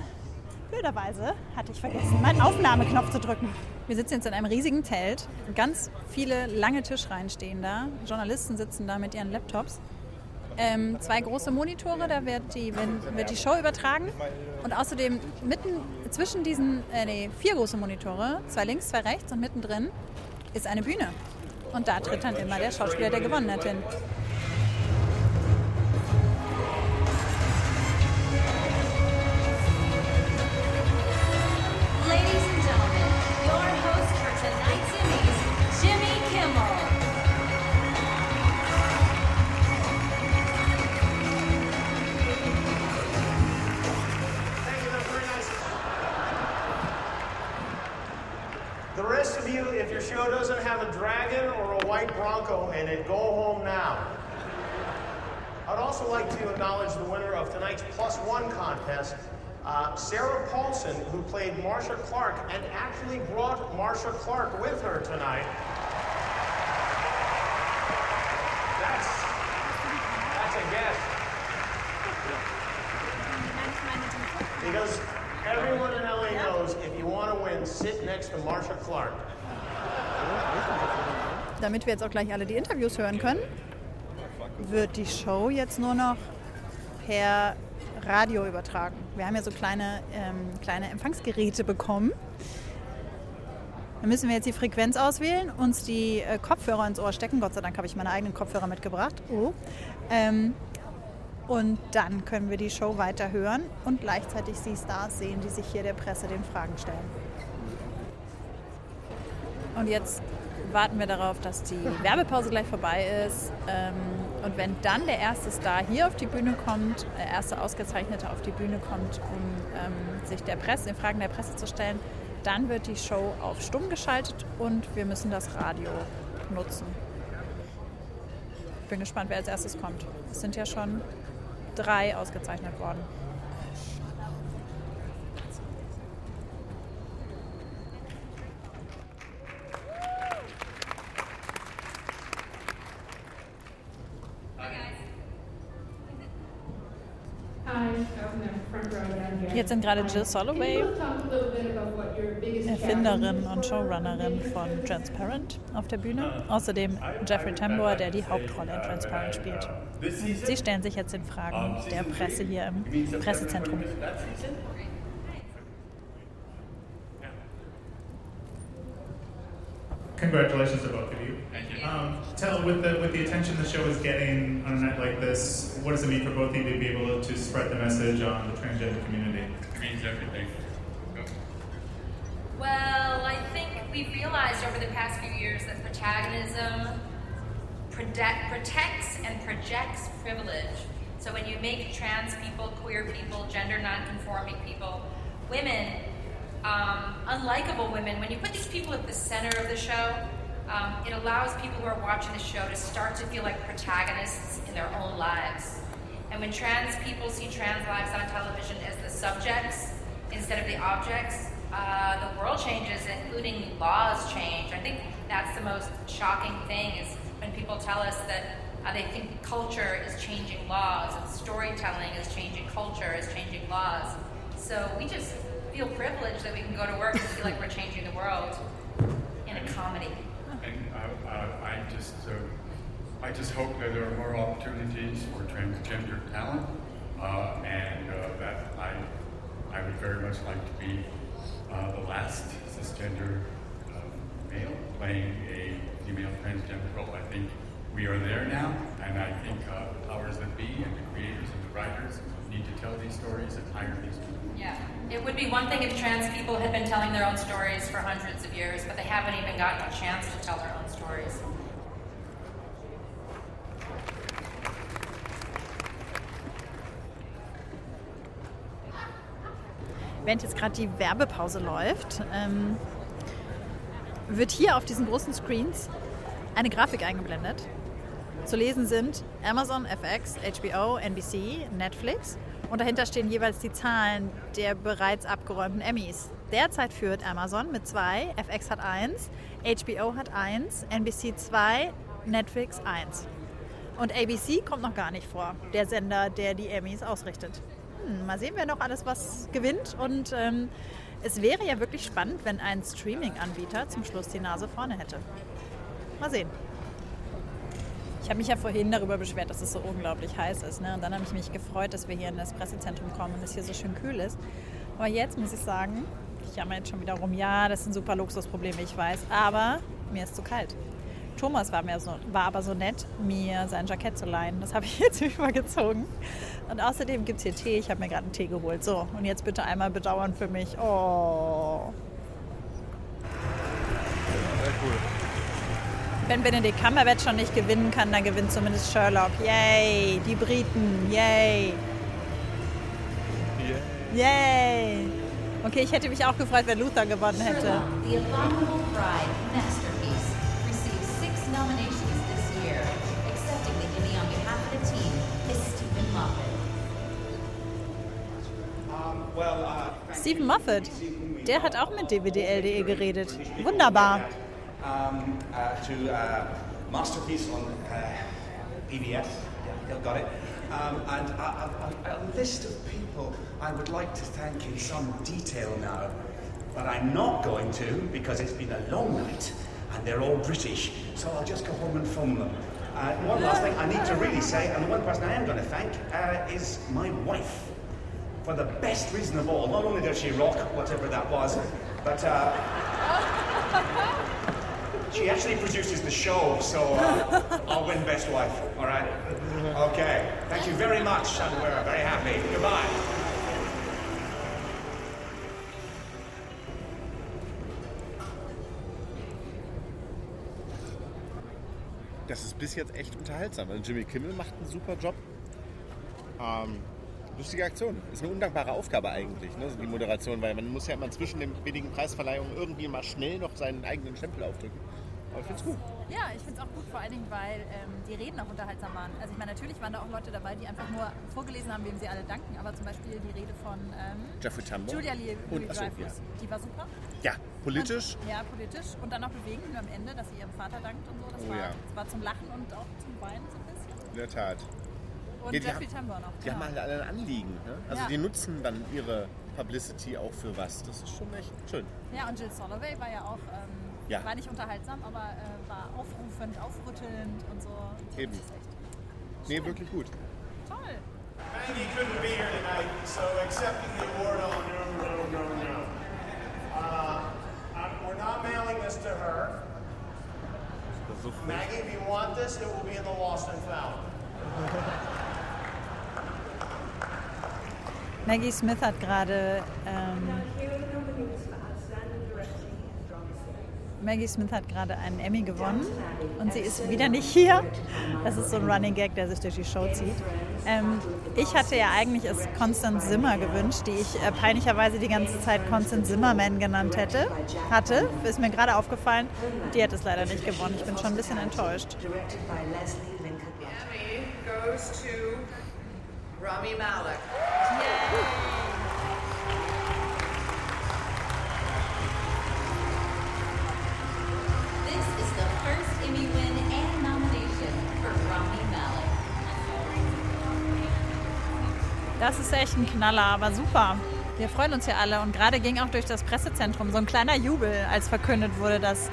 blöderweise hatte ich vergessen, meinen Aufnahmeknopf zu drücken. Wir sitzen jetzt in einem riesigen Zelt. Ganz viele lange Tischreihen stehen da. Journalisten sitzen da mit ihren Laptops. Ähm, zwei große Monitore, da wird die, wird die Show übertragen. Und außerdem mitten zwischen diesen, äh, nee, vier große Monitore, zwei links, zwei rechts und mittendrin ist eine Bühne. Und da tritt dann immer der Schauspieler, der gewonnen hat, hin. It, go home now. I'd also like to acknowledge the winner of tonight's Plus One contest, uh, Sarah Paulson, who played Marsha Clark and actually brought Marsha Clark with her tonight. Damit wir jetzt auch gleich alle die Interviews hören können, wird die Show jetzt nur noch per Radio übertragen. Wir haben ja so kleine, ähm, kleine Empfangsgeräte bekommen. Da müssen wir jetzt die Frequenz auswählen, uns die äh, Kopfhörer ins Ohr stecken. Gott sei Dank habe ich meine eigenen Kopfhörer mitgebracht. Oh. Ähm, und dann können wir die Show weiterhören und gleichzeitig die Stars sehen, die sich hier der Presse den Fragen stellen. Und jetzt warten wir darauf, dass die Werbepause gleich vorbei ist. Ähm, und wenn dann der erste Star hier auf die Bühne kommt, der erste Ausgezeichnete auf die Bühne kommt, um ähm, sich der Presse, den Fragen der Presse zu stellen, dann wird die Show auf stumm geschaltet und wir müssen das Radio nutzen. Bin gespannt, wer als erstes kommt. Es sind ja schon drei ausgezeichnet worden. Jetzt sind gerade Jill Soloway, Erfinderin und Showrunnerin von Transparent, auf der Bühne. Außerdem Jeffrey Tambor, der die Hauptrolle in Transparent spielt. Sie stellen sich jetzt den Fragen der Presse hier im Pressezentrum. Congratulations to both of you. Thank you. Um, tell with the with the attention the show is getting on a night like this, what does it mean for both of you to be able to spread the message on the transgender community? Means everything. Well, I think we've realized over the past few years that protagonism protect, protects and projects privilege. So when you make trans people, queer people, gender nonconforming people, women, um, unlikable women, when you put these people at the center of the show, um, it allows people who are watching the show to start to feel like protagonists in their own lives. And when trans people see trans lives on television as the subjects instead of the objects, uh, the world changes, including laws change. I think that's the most shocking thing is when people tell us that uh, they think culture is changing laws and storytelling is changing culture, is changing laws. So we just feel privileged that we can go to work and feel like we're changing the world in a comedy. And uh, uh, I just, uh, I just hope that there are more opportunities for transgender talent, uh, and uh, that I, I would very much like to be uh, the last cisgender um, male playing a female transgender role. I think we are there now, and I think uh, powers that be and the creators and the writers need to tell these stories and hire these people. Yeah. It would be one thing if trans people had been telling their own stories for hundreds of years, but they haven't even gotten a chance to tell their own stories. Während jetzt gerade die Werbepause läuft, ähm, wird hier auf diesen großen Screens eine Grafik eingeblendet. Zu lesen sind Amazon, FX, HBO, NBC, Netflix und dahinter stehen jeweils die Zahlen der bereits abgeräumten Emmys. Derzeit führt Amazon mit zwei, FX hat eins, HBO hat eins, NBC zwei, Netflix eins. Und ABC kommt noch gar nicht vor, der Sender, der die Emmys ausrichtet. Hm, mal sehen, wer noch alles was gewinnt. Und ähm, es wäre ja wirklich spannend, wenn ein Streaming-Anbieter zum Schluss die Nase vorne hätte. Mal sehen. Ich habe mich ja vorhin darüber beschwert, dass es so unglaublich heiß ist. Ne? Und dann habe ich mich gefreut, dass wir hier in das Pressezentrum kommen und es hier so schön kühl ist. Aber jetzt muss ich sagen, ich jammer jetzt schon wieder rum, ja, das sind super Luxusprobleme, ich weiß, aber mir ist zu kalt. Thomas war, mir so, war aber so nett, mir sein Jackett zu leihen. Das habe ich jetzt übergezogen. Und außerdem gibt es hier Tee. Ich habe mir gerade einen Tee geholt. So, und jetzt bitte einmal bedauern für mich. Oh. Sehr cool. Wenn Benedict Cumberbatch schon nicht gewinnen kann, dann gewinnt zumindest Sherlock. Yay! Die Briten. Yay! Yay! Okay, ich hätte mich auch gefreut, wenn Luther gewonnen hätte. Sherlock, The Stephen Moffat, der hat auch mit dvdl.de geredet. Wunderbar. um, uh, to uh, Masterpiece on uh, PBS. Yeah, got it. Um, and a, a, a list of people I would like to thank in some detail now. But I'm not going to because it's been a long night and they're all British. So I'll just go home and phone them. Uh, one last thing I need to really say, and the one person I am going to thank uh, is my wife. For the best reason of all. Not only does she rock, whatever that was, but uh, she actually produces the show, so uh, I'll win Best Wife. All right? Okay. Thank you very much, and we're very happy. Goodbye. das ist bis jetzt echt unterhaltsam. Jimmy Kimmel macht einen super Job. Ähm, lustige Aktion. Ist eine undankbare Aufgabe eigentlich, ne? die Moderation, weil man muss ja immer zwischen den wenigen Preisverleihungen irgendwie mal schnell noch seinen eigenen Stempel aufdrücken. Aber ich finde es gut. Ja, ich finde es auch gut, vor allen Dingen, weil ähm, die Reden auch unterhaltsam waren. Also ich meine, natürlich waren da auch Leute dabei, die einfach nur vorgelesen haben, wem sie alle danken, aber zum Beispiel die Rede von ähm, Jeffrey Tambor. Julia Lee Und- achso, Dreyfus, die war super. Ja, politisch. Und, ja, politisch. Und dann auch bewegend nur am Ende, dass sie ihrem Vater dankt und so. Das, Oh war, ja. das war zum Lachen und auch zum Weinen so ein bisschen. In der Tat. Und Ja, die Jeffrey haben- Tambor noch. Die haben halt alle ein Anliegen. Ne? Also Ja. die nutzen dann ihre Publicity auch für was. Das ist schon echt schön. Ja, und Jill Soloway war ja auch, ähm, Ja. war nicht unterhaltsam, aber äh, war aufrufend, aufrüttelnd und so. Eben. Nee, wirklich gut. Toll. Maggie couldn't be here tonight, so accepting the award, oh, no, no, no, no. Uh, um, we're not mailing this to her. Maggie, if you want this, it will be in the Lost and Found. Maggie Smith hat gerade. Ähm, Maggie Smith hat gerade einen Emmy gewonnen und sie ist wieder nicht hier. Das ist so ein Running Gag, der sich durch die Show zieht. Ähm, ich hatte ja eigentlich es Constance Zimmer gewünscht, die ich äh, peinlicherweise die ganze Zeit Constance Zimmerman genannt hätte. Hatte, ist mir gerade aufgefallen. Die hat es leider nicht gewonnen. Ich bin schon ein bisschen enttäuscht. Emmy goes to Rami Malek. This is the first Emmy win and nomination for Rami Malek. Das ist echt ein Knaller, aber super. Wir freuen uns ja alle und gerade ging auch durch das Pressezentrum so ein kleiner Jubel, als verkündet wurde, dass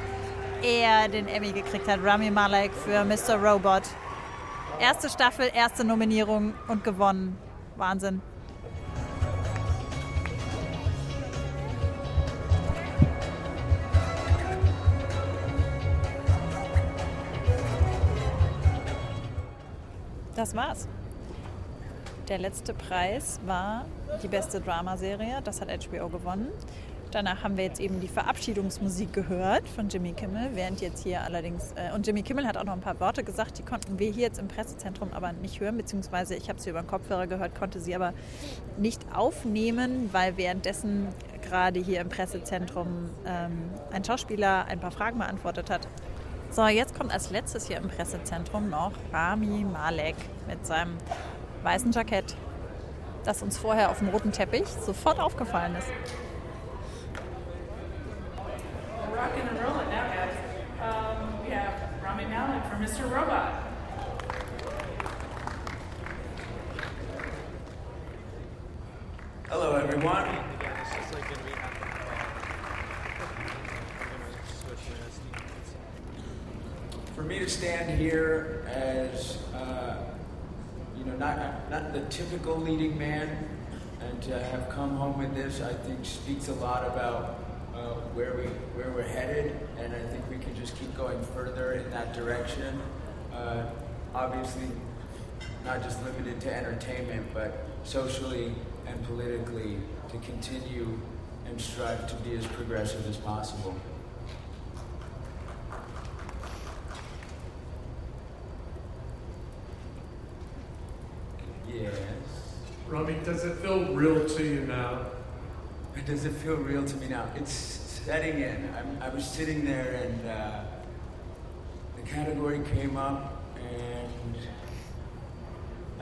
er den Emmy gekriegt hat, Rami Malek für Mr. Robot. Erste Staffel, erste Nominierung und gewonnen. Wahnsinn. Das war's. Der letzte Preis war die beste Dramaserie. Das hat HBO gewonnen. Danach haben wir jetzt eben die Verabschiedungsmusik gehört von Jimmy Kimmel, während jetzt hier allerdings, äh, und Jimmy Kimmel hat auch noch ein paar Worte gesagt, die konnten wir hier jetzt im Pressezentrum aber nicht hören, beziehungsweise ich habe sie über den Kopfhörer gehört, konnte sie aber nicht aufnehmen, weil währenddessen gerade hier im Pressezentrum ähm, ein Schauspieler ein paar Fragen beantwortet hat. So, jetzt kommt als letztes hier im Pressezentrum noch Rami Malek mit seinem weißen Jackett, das uns vorher auf dem roten Teppich sofort aufgefallen ist. Come home with this, I think speaks a lot about uh, where we where we're headed, and I think we can just keep going further in that direction. Uh, obviously, not just limited to entertainment, but socially and politically to continue and strive to be as progressive as possible. Yes. Rami, does it feel real to you now? Does it feel real to me now? It's setting in. I'm, I was sitting there and uh, the category came up and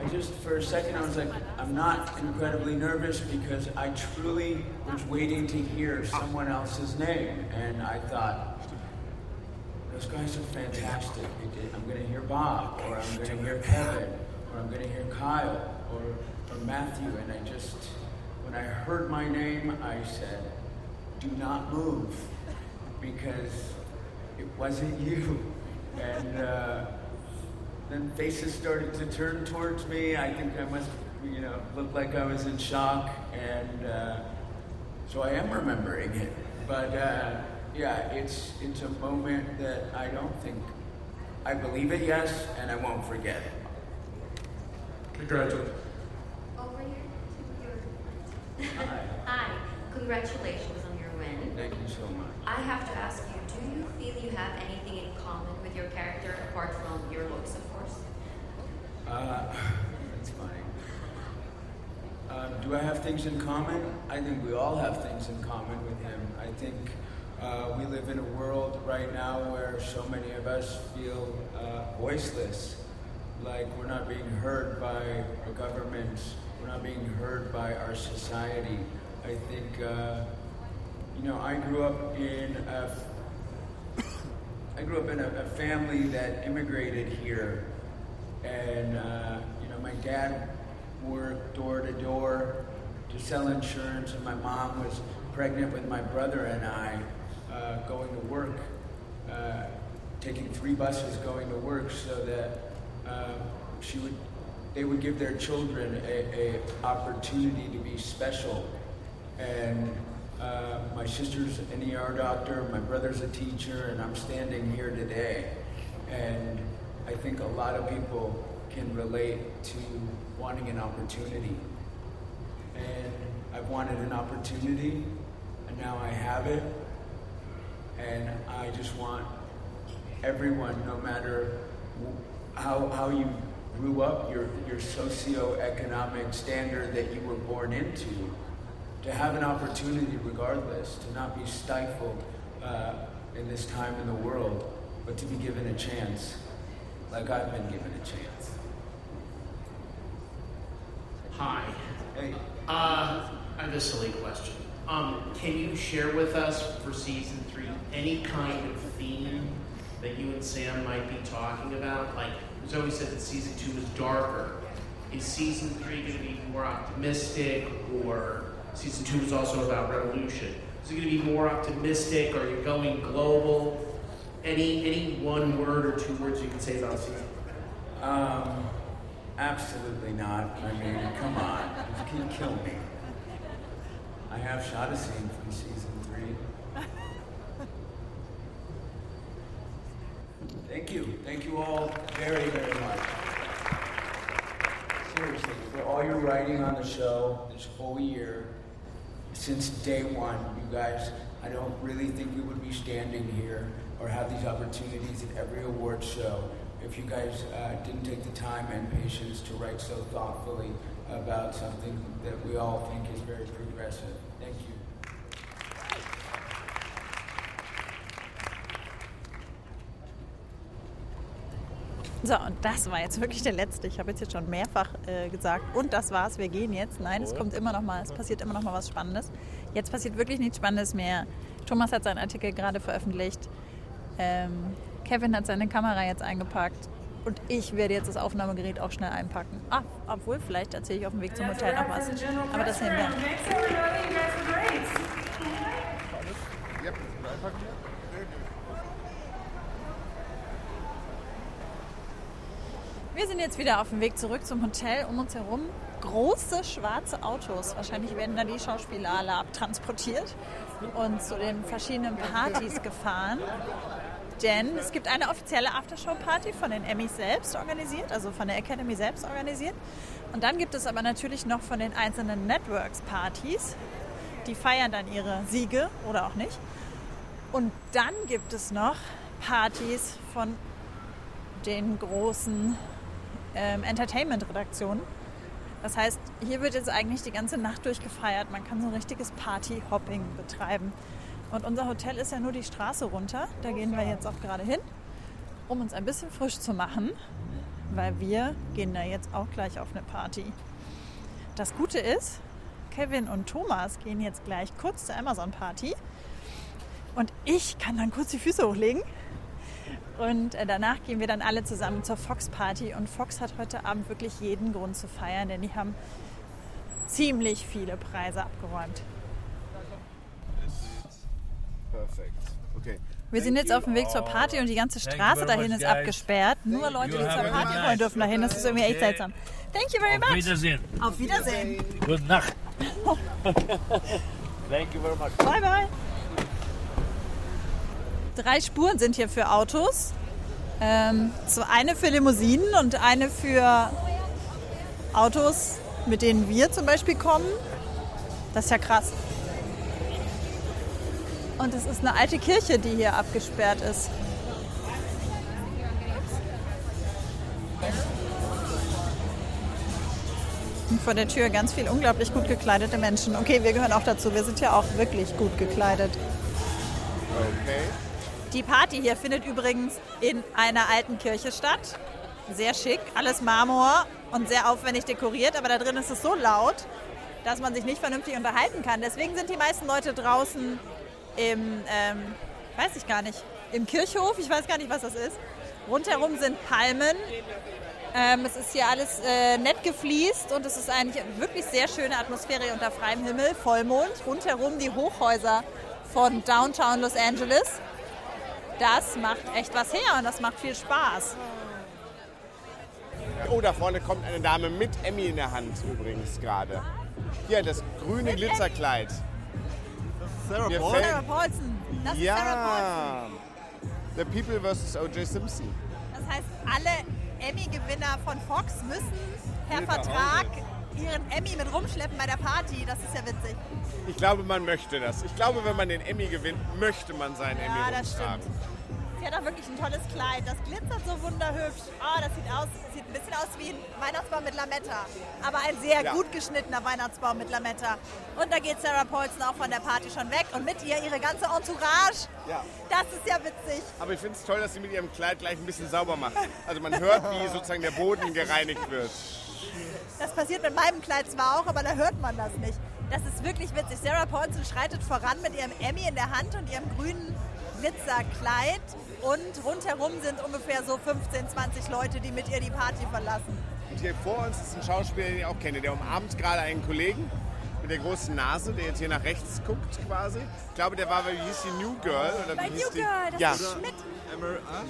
I just, for a second, I was like, I'm not incredibly nervous because I truly was waiting to hear someone else's name. And I thought, those guys are fantastic. I'm going to hear Bob, or I'm going to hear Kevin, or I'm going to hear Kyle, or, Matthew. And I just, when I heard my name, I said, do not move because it wasn't you. And uh, then faces started to turn towards me. I think I must, you know, look like I was in shock. And uh, so I am remembering it. But uh, yeah, it's, it's a moment that I don't think, I believe it, yes, and I won't forget it. Congratulations. Hi. Hi. Congratulations on your win. Thank you so much. I have to ask you, do you feel you have anything in common with your character apart from your looks, of course? Uh, that's funny. Uh, do I have things in common? I think we all have things in common with him. I think uh, we live in a world right now where so many of us feel uh, voiceless, like we're not being heard by our governments we're not being heard by our society. I think, uh, you know, I grew up in a I grew up in a, a family that immigrated here, and uh, you know, my dad worked door to door to sell insurance, and my mom was pregnant with my brother and I, uh, going to work, uh, taking three buses going to work, so that uh, she would, they would give their children a, a opportunity to be special, and uh, my sister's an ER doctor, my brother's a teacher, and I'm standing here today. And I think a lot of people can relate to wanting an opportunity. And I've wanted an opportunity, and now I have it. And I just want everyone, no matter how, how you grew up, your, your socioeconomic standard that you were born into, to have an opportunity regardless, to not be stifled uh, in this time in the world, but to be given a chance, like I've been given a chance. Hi. Hey. Uh, I have a silly question. Um, can you share with us for season three any kind of theme that you and Sam might be talking about? Like, it was always said that season two was darker. Is season three going to be more optimistic, or season two is also about revolution? Is it going to be more optimistic? Are you going global? Any any one word or two words you can say about season? Um, absolutely not. I mean, come on, you can kill me. I have shot a scene from season three. Thank you. Thank you all very, very much. Seriously, for all your writing on the show this whole year, since day one, you guys, I don't really think we would be standing here or have these opportunities at every award show if you guys uh, didn't take the time and patience to write so thoughtfully about something that we all think is very progressive. So, und das war jetzt wirklich der letzte. Ich habe jetzt, jetzt schon mehrfach äh, gesagt, und das war's, wir gehen jetzt. Nein, es kommt immer noch mal, es passiert immer noch mal was Spannendes. Jetzt passiert wirklich nichts Spannendes mehr. Thomas hat seinen Artikel gerade veröffentlicht. Ähm, Kevin hat seine Kamera jetzt eingepackt. Und ich werde jetzt das Aufnahmegerät auch schnell einpacken. Ah, obwohl, vielleicht erzähle ich auf dem Weg zum Hotel noch was. Aber das sehen wir. Yep, einpacken. Wir sind jetzt wieder auf dem Weg zurück zum Hotel. Um uns herum große schwarze Autos. Wahrscheinlich werden da die Schauspieler alle abtransportiert und zu den verschiedenen Partys gefahren. Denn es gibt eine offizielle Aftershow-Party von den Emmys selbst organisiert, also von der Academy selbst organisiert. Und dann gibt es aber natürlich noch von den einzelnen Networks Partys. Die feiern dann ihre Siege oder auch nicht. Und dann gibt es noch Partys von den großen ähm, Entertainment-Redaktionen. Das heißt, hier wird jetzt eigentlich die ganze Nacht durchgefeiert. Man kann so ein richtiges Party-Hopping betreiben. Und unser Hotel ist ja nur die Straße runter. Da gehen wir jetzt auch gerade hin, um uns ein bisschen frisch zu machen, weil wir gehen da jetzt auch gleich auf eine Party. Das Gute ist, Kevin und Thomas gehen jetzt gleich kurz zur Amazon-Party und ich kann dann kurz die Füße hochlegen. Und äh, danach gehen wir dann alle zusammen zur Fox-Party. Und Fox hat heute Abend wirklich jeden Grund zu feiern, denn die haben ziemlich viele Preise abgeräumt. Perfekt. Okay. Wir sind jetzt auf dem Weg zur Party und die ganze Straße dahin ist abgesperrt. Nur Leute, die zur Party wollen, dürfen dahin. Das ist irgendwie echt seltsam. Thank you very much. Auf Wiedersehen. Auf Wiedersehen. Gute Nacht. Thank you very much. Bye, bye. Drei Spuren sind hier für Autos. Ähm, so eine für Limousinen und eine für Autos, mit denen wir zum Beispiel kommen. Das ist ja krass. Und es ist eine alte Kirche, die hier abgesperrt ist. Und vor der Tür ganz viel unglaublich gut gekleidete Menschen. Okay, wir gehören auch dazu. Wir sind ja auch wirklich gut gekleidet. Okay. Die Party hier findet übrigens in einer alten Kirche statt. Sehr schick, alles Marmor und sehr aufwendig dekoriert, aber da drin ist es so laut, dass man sich nicht vernünftig unterhalten kann. Deswegen sind die meisten Leute draußen im, ähm, weiß ich gar nicht, im Kirchhof, ich weiß gar nicht, was das ist. Rundherum sind Palmen. Ähm, es ist hier alles äh, nett gefliest und es ist eigentlich wirklich sehr schöne Atmosphäre unter freiem Himmel, Vollmond. Rundherum die Hochhäuser von Downtown Los Angeles. Das macht echt was her und das macht viel Spaß. Oh, da vorne kommt eine Dame mit Emmy in der Hand übrigens gerade. Hier, das grüne Glitzerkleid. Sarah Mir Paulson? fällt- Sarah Paulson. Das ist ja. Sarah The People vs. O.J. Simpson. Das heißt, alle Emmy-Gewinner von Fox müssen per Vertrag ihren Emmy mit rumschleppen bei der Party. Das ist ja witzig. Ich glaube, man möchte das. Ich glaube, wenn man den Emmy gewinnt, möchte man seinen Ja, Emmy das rumtragen. Sie hat auch wirklich ein tolles Kleid. Das glitzert so wunderhübsch. Oh, das sieht aus, sieht ein bisschen aus wie ein Weihnachtsbaum mit Lametta. Aber ein sehr Ja. gut geschnittener Weihnachtsbaum mit Lametta. Und da geht Sarah Paulson auch von der Party schon weg. Und mit ihr ihre ganze Entourage. Ja. Das ist ja witzig. Aber ich finde es toll, dass sie mit ihrem Kleid gleich ein bisschen sauber macht. Also man hört, wie sozusagen der Boden gereinigt wird. Das passiert mit meinem Kleid zwar auch, aber da hört man das nicht. Das ist wirklich witzig. Sarah Paulson schreitet voran mit ihrem Emmy in der Hand und ihrem grünen Glitzerkleid. Und rundherum sind ungefähr so 15, 20 Leute, die mit ihr die Party verlassen. Und hier vor uns ist ein Schauspieler, den ich auch kenne. Der umarmt gerade einen Kollegen mit der großen Nase, der jetzt hier nach rechts guckt quasi. Ich glaube, der war, wie hieß die New Girl? Oder Bei wie hieß New die? Girl, das ja. ist Schmidt.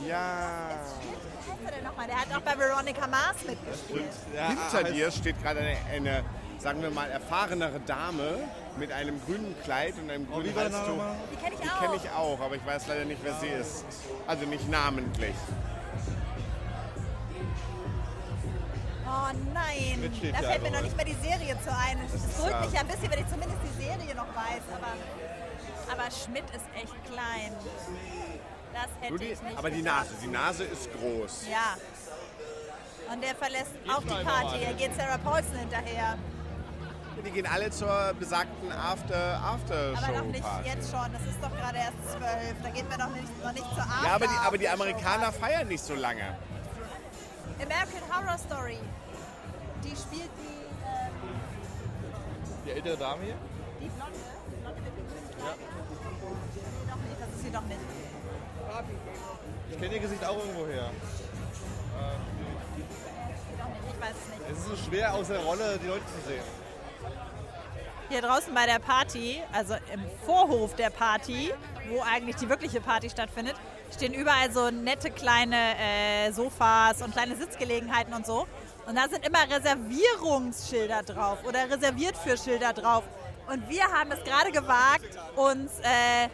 Ja. Wie heißt er denn nochmal? Der hat auch bei Veronica Mars mitgespielt. Hinter dir steht gerade eine, eine, sagen wir mal, erfahrenere Dame mit einem grünen Kleid und einem grünen Halstuch. nochmal? Die kenne ich Die auch. kenne ich auch, aber ich weiß leider nicht, wer sie ist. Also nicht namentlich. Oh nein, da ja fällt mir noch nicht mehr die Serie zu ein. Es ist beruhigt ja- mich ja ein bisschen, wenn ich zumindest die Serie noch weiß. Aber, aber Schmidt ist echt klein. Das hätte die, ich nicht aber die. Nase, die Nase ist groß. Ja. Und der verlässt auch die Party. Er geht Sarah Paulson hinterher. Die gehen alle zur besagten After, After Aber noch Show nicht Party. jetzt schon. Das ist doch gerade erst zwölf. Da gehen wir noch nicht, noch nicht zur After. Ja, aber die, aber die Show Amerikaner feiern nicht so lange. American Horror Story. Die spielt die, ähm, Die ältere Dame hier? die Blonde. Die Blonde mit dem grünen Kleid. Nee, doch nicht. Das ist sie doch nicht. Ich kenne ihr Gesicht auch irgendwo her. Ich weiß es nicht. Es ist so schwer aus der Rolle die Leute zu sehen. Hier draußen bei der Party, also im Vorhof der Party, wo eigentlich die wirkliche Party stattfindet, stehen überall so nette kleine äh, Sofas und kleine Sitzgelegenheiten und so. Und da sind immer Reservierungsschilder drauf oder reserviert für Schilder drauf. Und wir haben es gerade gewagt, uns äh,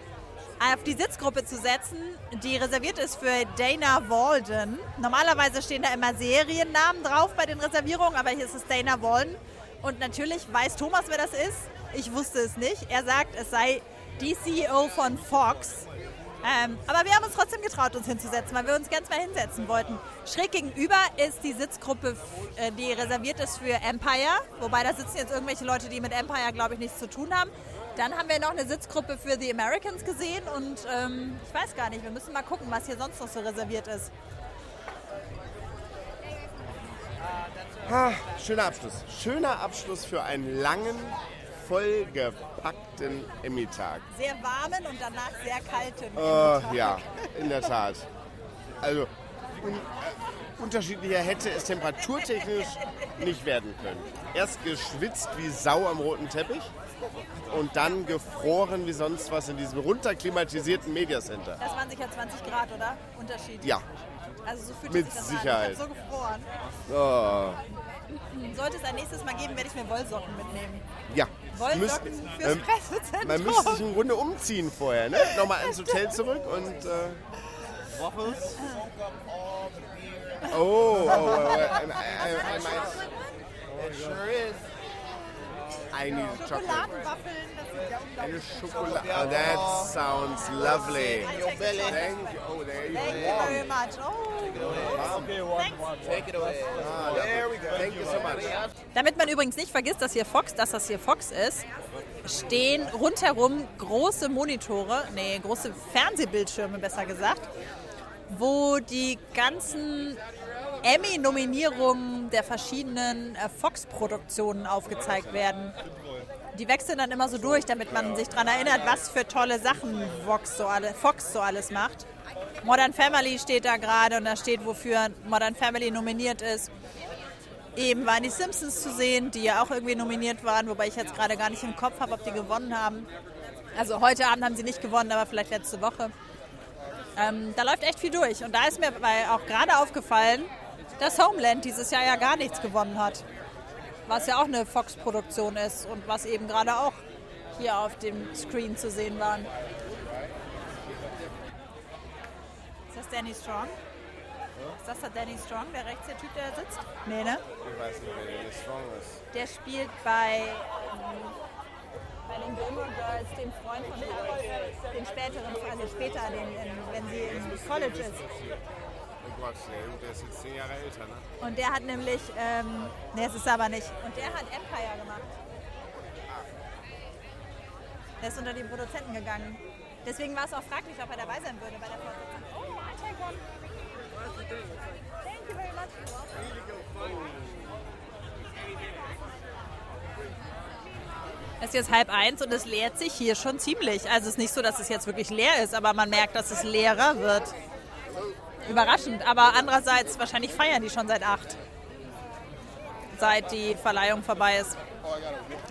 auf die Sitzgruppe zu setzen, die reserviert ist für Dana Walden. Normalerweise stehen da immer Seriennamen drauf bei den Reservierungen, aber hier ist es Dana Walden. Und natürlich weiß Thomas, wer das ist. Ich wusste es nicht. Er sagt, es sei die CEO von Fox. Ähm, aber wir haben uns trotzdem getraut, uns hinzusetzen, weil wir uns ganz mal hinsetzen wollten. Schräg gegenüber ist die Sitzgruppe, äh, die reserviert ist für Empire. Wobei da sitzen jetzt irgendwelche Leute, die mit Empire, glaube ich, nichts zu tun haben. Dann haben wir noch eine Sitzgruppe für The Americans gesehen und ähm, ich weiß gar nicht, wir müssen mal gucken, was hier sonst noch so reserviert ist. Ha, schöner Abschluss. Schöner Abschluss für einen langen, vollgepackten Emmy-Tag. Sehr warmen und danach sehr kalten. Tag. ja, in der Tat. Also, un äh, unterschiedlicher hätte es temperaturtechnisch nicht werden können. Erst geschwitzt wie Sau am roten Teppich und dann gefroren wie sonst was in diesem runterklimatisierten Mediacenter. Das waren sicher 20 Grad, oder? Unterschied. Ja. Also so fühlt Mit sich das Sicherheit. an. Ich so gefroren. Oh, Sollte es ein nächstes Mal geben, werde ich mir Wollsocken mitnehmen. ja. Wollsocken Müsst- fürs ähm, Pressezentrum. Man müsste sich im Grunde umziehen vorher, ne? Nochmal ins Hotel zurück und. Äh, Waffles? oh, oh, oh, oh, I, I, I, I might. It sure is. I need chocolate. Schokoladenwaffeln, das ist ja Eine unglaublich. Schokolade. Oh, that sounds lovely. Thank you. Oh, there you Thank you very much. Oh. Okay, one, Take it away. Ah, there we go. Thank you so much. Damit man übrigens nicht vergisst, dass hier Fox, dass das hier Fox ist, stehen rundherum große Monitore, nee, große Fernsehbildschirme besser gesagt, wo die ganzen Emmy-Nominierungen der verschiedenen äh, Fox-Produktionen aufgezeigt werden. Die wechseln dann immer so durch, damit man sich daran erinnert, was für tolle Sachen Fox so, alle, Fox so alles macht. Modern Family steht da gerade und da steht, wofür Modern Family nominiert ist. Eben waren die Simpsons zu sehen, die ja auch irgendwie nominiert waren, wobei ich jetzt gerade gar nicht im Kopf habe, ob die gewonnen haben. Also heute Abend haben sie nicht gewonnen, aber vielleicht letzte Woche. Ähm, da läuft echt viel durch. Und da ist mir auch gerade aufgefallen, dass Homeland dieses Jahr ja gar nichts gewonnen hat. Was ja auch eine Fox-Produktion ist und was eben gerade auch hier auf dem Screen zu sehen war. Ist das Danny Strong? Ist das der Danny Strong, der rechts der Typ, der da sitzt? Nee, ne? Ich weiß nicht, wer der Strong ist. Der spielt bei, ähm, bei den Gilmore Girls den Freund von Harold, den späteren, also später, den, in, wenn sie im College ist. Gott, der, der ist jetzt zehn Jahre älter, ne? Und der hat nämlich, ähm, ne, es ist aber nicht, und der hat Empire gemacht. Der ist unter die Produzenten gegangen. Deswegen war es auch fraglich, ob er dabei sein würde bei der Fortsetzung. Oh, I take one. Thank you very much. Es ist jetzt halb eins und es leert sich hier schon ziemlich. Also es ist nicht so, dass es jetzt wirklich leer ist, aber man merkt, dass es leerer wird. Überraschend, aber andererseits, wahrscheinlich feiern die schon seit acht. Seit die Verleihung vorbei ist.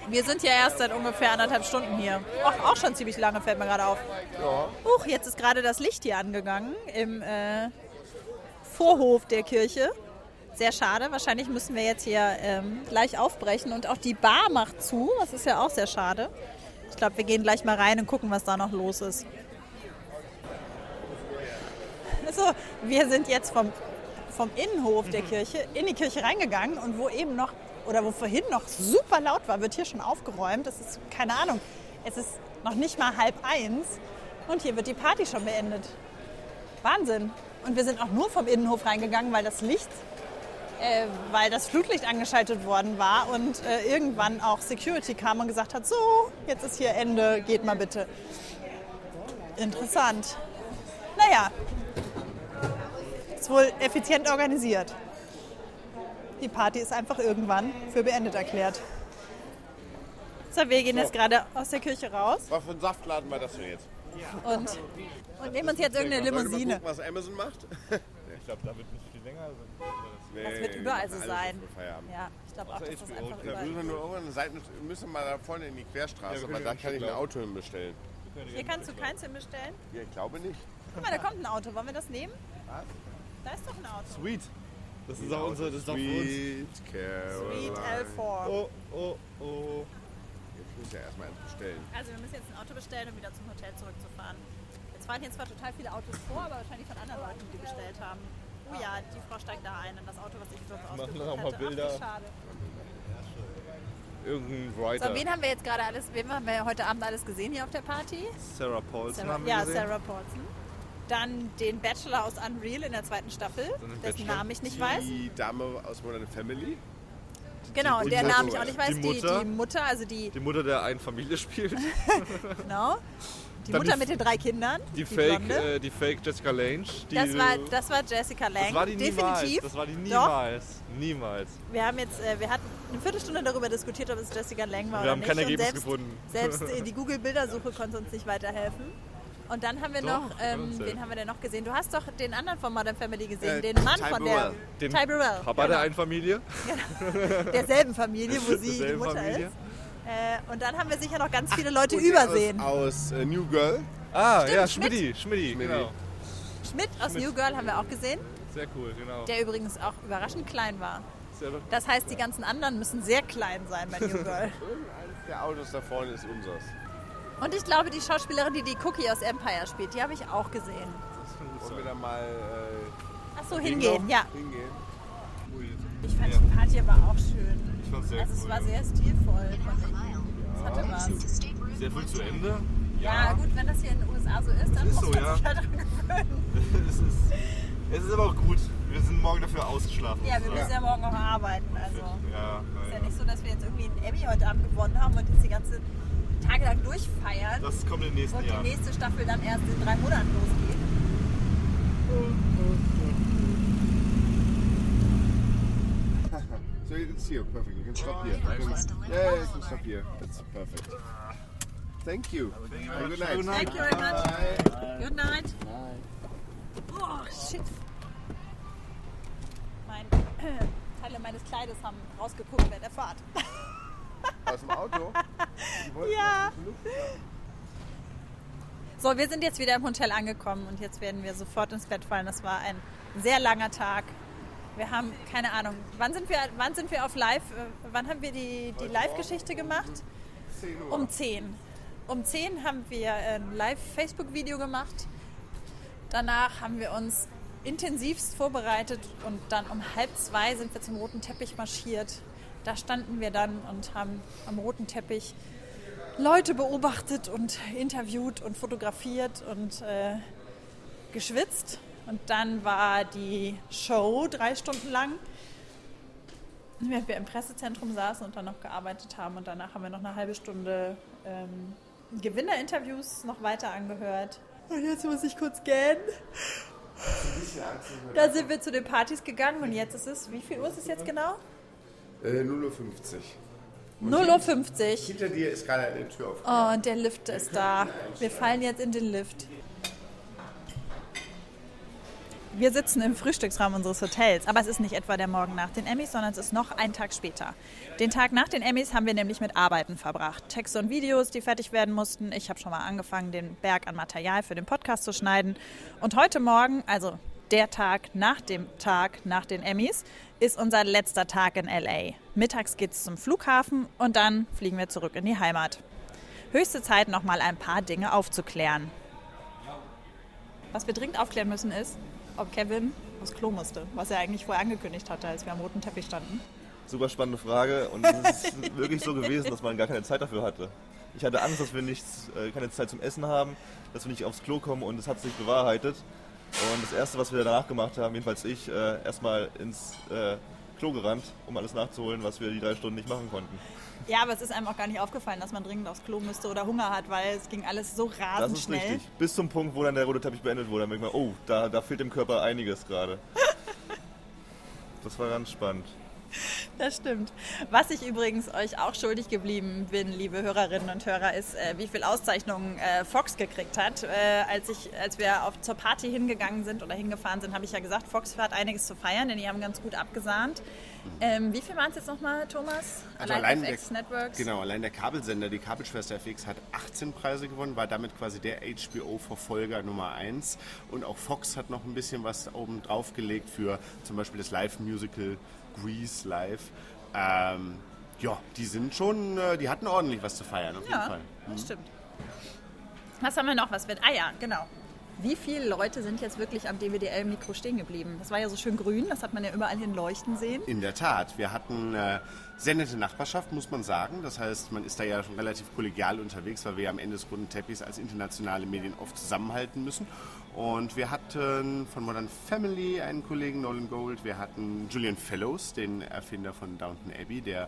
Wir sind ja erst seit ungefähr anderthalb Stunden hier. Auch, auch schon ziemlich lange, fällt mir gerade auf. Huch, jetzt ist gerade das Licht hier angegangen im äh, Vorhof der Kirche. Sehr schade. Wahrscheinlich müssen wir jetzt hier ähm, gleich aufbrechen. Und auch die Bar macht zu. Das ist ja auch sehr schade. Ich glaube, wir gehen gleich mal rein und gucken, was da noch los ist. Also, wir sind jetzt vom, vom Innenhof der Kirche in die Kirche reingegangen und wo eben noch, oder wo vorhin noch super laut war, wird hier schon aufgeräumt. Das ist, keine Ahnung, es ist noch nicht mal halb eins und hier wird die Party schon beendet. Wahnsinn. Und wir sind auch nur vom Innenhof reingegangen, weil das Licht, äh, weil das Flutlicht angeschaltet worden war und äh, irgendwann auch Security kam und gesagt hat, so, jetzt ist hier Ende, geht mal bitte. Interessant. Naja, ist wohl effizient organisiert. Die Party ist einfach irgendwann für beendet erklärt. So, wir gehen jetzt gerade aus der Kirche raus Was für ein Saftladen war das denn jetzt? und, und nehmen uns jetzt irgendeine wir mal Limousine. gucken, was Amazon macht? Ich glaube, da wird nicht viel länger. Das wird überall so sein. Ja, ich glaube auch, dass das einfach Da überall müssen wir nur irgendwann Seite, wir müssen mal da vorne in die Querstraße, Ja, können da ja kann ich ein. Auto hin bestellen. Hier kannst du keins hin bestellen. Ja, ich glaube nicht. Guck mal, da kommt ein Auto. Wollen wir das nehmen? Was? Da ist doch ein Auto. Sweet. Das ist auch unsere, das ist auch für uns. Sweet Caroline. Sweet L4. Oh, oh, oh. Jetzt muss ja erstmal eins bestellen. Also wir müssen jetzt ein Auto bestellen, um wieder zum Hotel zurückzufahren. Jetzt fahren hier zwar total viele Autos vor, aber wahrscheinlich von anderen Leuten, die bestellt haben. Oh ja, die Frau steigt da ein in das Auto, was ich dort Machen ausgesucht noch mal hatte. Bilder. Ach, schade. Irgendein Writer. So, wen haben wir jetzt gerade alles, wen haben wir heute Abend alles gesehen hier auf der Party? Sarah Paulson Sarah, haben wir ja, gesehen. Sarah Paulson. Dann den Bachelor aus Unreal in der zweiten Staffel, den dessen Bachelor. Namen ich nicht weiß. Die Dame aus Modern Family. Genau, die der. Name ich auch nicht weiß. Die Die, Mutter. die Mutter, also die, Die Mutter der einen Familie spielt. genau. Die Dann Mutter die- mit den drei Kindern. Die, Fake, Blonde. äh, die Fake Jessica Lange. Die, das, war, das war Jessica Lange. das war die niemals. Definitiv. Das war die Doch. niemals. Niemals. Wir haben jetzt, äh, wir hatten eine Viertelstunde darüber diskutiert, ob es Jessica Lange war Wir oder haben nicht. kein Und Ergebnis selbst, gefunden. Selbst äh, die Google-Bildersuche konnte uns nicht weiterhelfen. Und dann haben wir Doch, noch, ähm, ja. wen haben wir denn noch gesehen? Du hast doch den anderen von Modern Family gesehen, Äh, den Mann Ty von Burrell. der Den Ty Burrell. Papa genau. der einen Familie. derselben Familie, wo sie die Mutter Familie. ist. Äh, und dann haben wir sicher noch ganz viele Leute der übersehen. Aus, aus äh, New Girl. Ah, Stimmt, ja, Schmidt. Schmidti, Schmidti, genau. Schmidt aus Schmidt. New Girl haben wir auch gesehen, Sehr cool, genau. der übrigens auch überraschend klein war. Sehr- Das heißt, die ganzen anderen müssen sehr klein sein bei New Girl. Irgendeines der Autos da vorne ist unseres. Und ich glaube, die Schauspielerin, die die Cookie aus Empire spielt, die habe ich auch gesehen. Wollen wir da mal äh, Ach so, hingehen ja. hingehen? Ich fand die Party aber auch schön. Ich fand sehr Also es cool. war sehr stilvoll. Es hatte was. Sehr früh zu Ende. Ja, gut, wenn das hier in den USA so ist, dann ist muss so, man ja. sich halt dran gewöhnen. es, ist, es ist aber auch gut. Wir sind morgen dafür ausgeschlafen. Ja, wir müssen ja morgen noch arbeiten. Also Ja, ist ja nicht so, dass wir jetzt irgendwie einen Emmy heute Abend gewonnen haben und jetzt die ganze Tage lang durchfeiern. Das kommt in den nächsten und Jahren. die nächste Staffel dann erst in drei Monaten losgeht. So it's here, perfect. You can stop here. You can- yeah, you can stop here. That's perfect. Thank you. Have a good night. Thank you very much. Bye. Good night. Oh, shit. Mein, Teile meines Kleides haben rausgeguckt während der Fahrt. Aus dem Auto? Ja. So, wir sind jetzt wieder im Hotel angekommen und jetzt werden wir sofort ins Bett fallen. Das war ein sehr langer Tag. Wir haben keine Ahnung. Wann sind wir, wann sind wir auf Live? äh, Wann haben wir die, die Live-Geschichte gemacht? 10 Uhr. Um 10. Um 10 haben wir ein Live-Facebook-Video gemacht. Danach haben wir uns intensivst vorbereitet und dann um halb zwei sind wir zum roten Teppich marschiert. Da standen wir dann und haben am roten Teppich Leute beobachtet und interviewt und fotografiert und äh, geschwitzt. Und dann war die Show drei Stunden lang, während wir im Pressezentrum saßen und dann noch gearbeitet haben. Und danach haben wir noch eine halbe Stunde ähm, Gewinnerinterviews noch weiter angehört. Und jetzt muss ich kurz gähnen. Da sind wir zu den Partys gegangen und jetzt ist es, wie viel Uhr ist es jetzt genau? Äh, 0.50 Uhr. 0.50 Uhr. Hinter dir ist gerade eine Tür auf. Oh, und der Lift ist da. Wir fallen jetzt in den Lift. Wir sitzen im Frühstücksraum unseres Hotels, aber es ist nicht etwa der Morgen nach den Emmys, sondern es ist noch ein Tag später. Den Tag nach den Emmys haben wir nämlich mit Arbeiten verbracht. Texte und Videos, die fertig werden mussten. Ich habe schon mal angefangen, den Berg an Material für den Podcast zu schneiden. Und heute Morgen, also der Tag nach dem Tag nach den Emmys, ist unser letzter Tag in LA. Mittags geht's zum Flughafen und dann fliegen wir zurück in die Heimat. Höchste Zeit, noch mal ein paar Dinge aufzuklären. Was wir dringend aufklären müssen ist, ob Kevin aufs Klo musste, was er eigentlich vorher angekündigt hatte, als wir am roten Teppich standen. Super spannende Frage und es ist wirklich so gewesen, dass man gar keine Zeit dafür hatte. Ich hatte Angst, dass wir nichts, äh, keine Zeit zum Essen haben, dass wir nicht aufs Klo kommen und es hat sich bewahrheitet. Und das Erste, was wir danach gemacht haben, jedenfalls ich, äh, erstmal ins äh, Klo gerannt, um alles nachzuholen, was wir die drei Stunden nicht machen konnten. Ja, aber es ist einem auch gar nicht aufgefallen, dass man dringend aufs Klo müsste oder Hunger hat, weil es ging alles so rasend Das ist schnell. richtig. Bis zum Punkt, wo dann der rote Teppich beendet wurde, dann merkt man, oh, da, da fehlt dem Körper einiges gerade. Das war ganz spannend. Das stimmt. Was ich übrigens euch auch schuldig geblieben bin, liebe Hörerinnen und Hörer, ist, äh, wie viel Auszeichnungen äh, Fox gekriegt hat. Äh, als, ich, als wir auf, zur Party hingegangen sind oder hingefahren sind, habe ich ja gesagt, Fox hat einiges zu feiern, denn die haben ganz gut abgesahnt. Ähm, wie viel waren es jetzt nochmal, Thomas? Also allein allein FX der, Networks? Genau, allein der Kabelsender, die Kabelschwester FX hat 18 Preise gewonnen, war damit quasi der HBO-Verfolger Nummer 1. Und auch Fox hat noch ein bisschen was oben drauf gelegt für zum Beispiel das Live-Musical Grease Live. Ähm, ja, die sind schon, äh, die hatten ordentlich was zu feiern, auf jeden Ja, Fall. das Mhm. stimmt. Was haben wir noch? Was wird? Ah ja, genau. Wie viele Leute sind jetzt wirklich am DWDL-Mikro stehen geblieben? Das war ja so schön grün, das hat man ja überall hin leuchten sehen. In der Tat. Wir hatten äh, sehr nette Nachbarschaft, muss man sagen. Das heißt, man ist da ja schon relativ kollegial unterwegs, weil wir ja am Ende des runden Teppichs als internationale Medien oft zusammenhalten müssen. Und wir hatten von Modern Family einen Kollegen, Nolan Gold. Wir hatten Julian Fellows, den Erfinder von Downton Abbey, der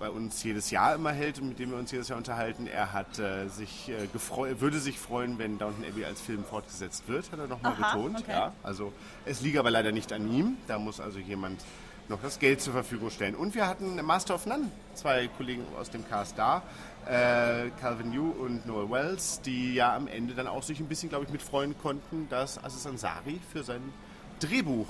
bei uns jedes Jahr immer hält und mit dem wir uns jedes Jahr unterhalten. Er hat äh, sich äh, gefreu würde sich freuen, wenn Downton Abbey als Film fortgesetzt wird, hat er nochmal betont. okay. Ja, also es liegt aber leider nicht an ihm. Da muss also jemand noch das Geld zur Verfügung stellen. Und wir hatten Master of None, zwei Kollegen aus dem Cast da, äh, Calvin Yu und Noel Wells, die ja am Ende dann auch sich ein bisschen, glaube ich, mit freuen konnten, dass Aziz Ansari für sein Drehbuch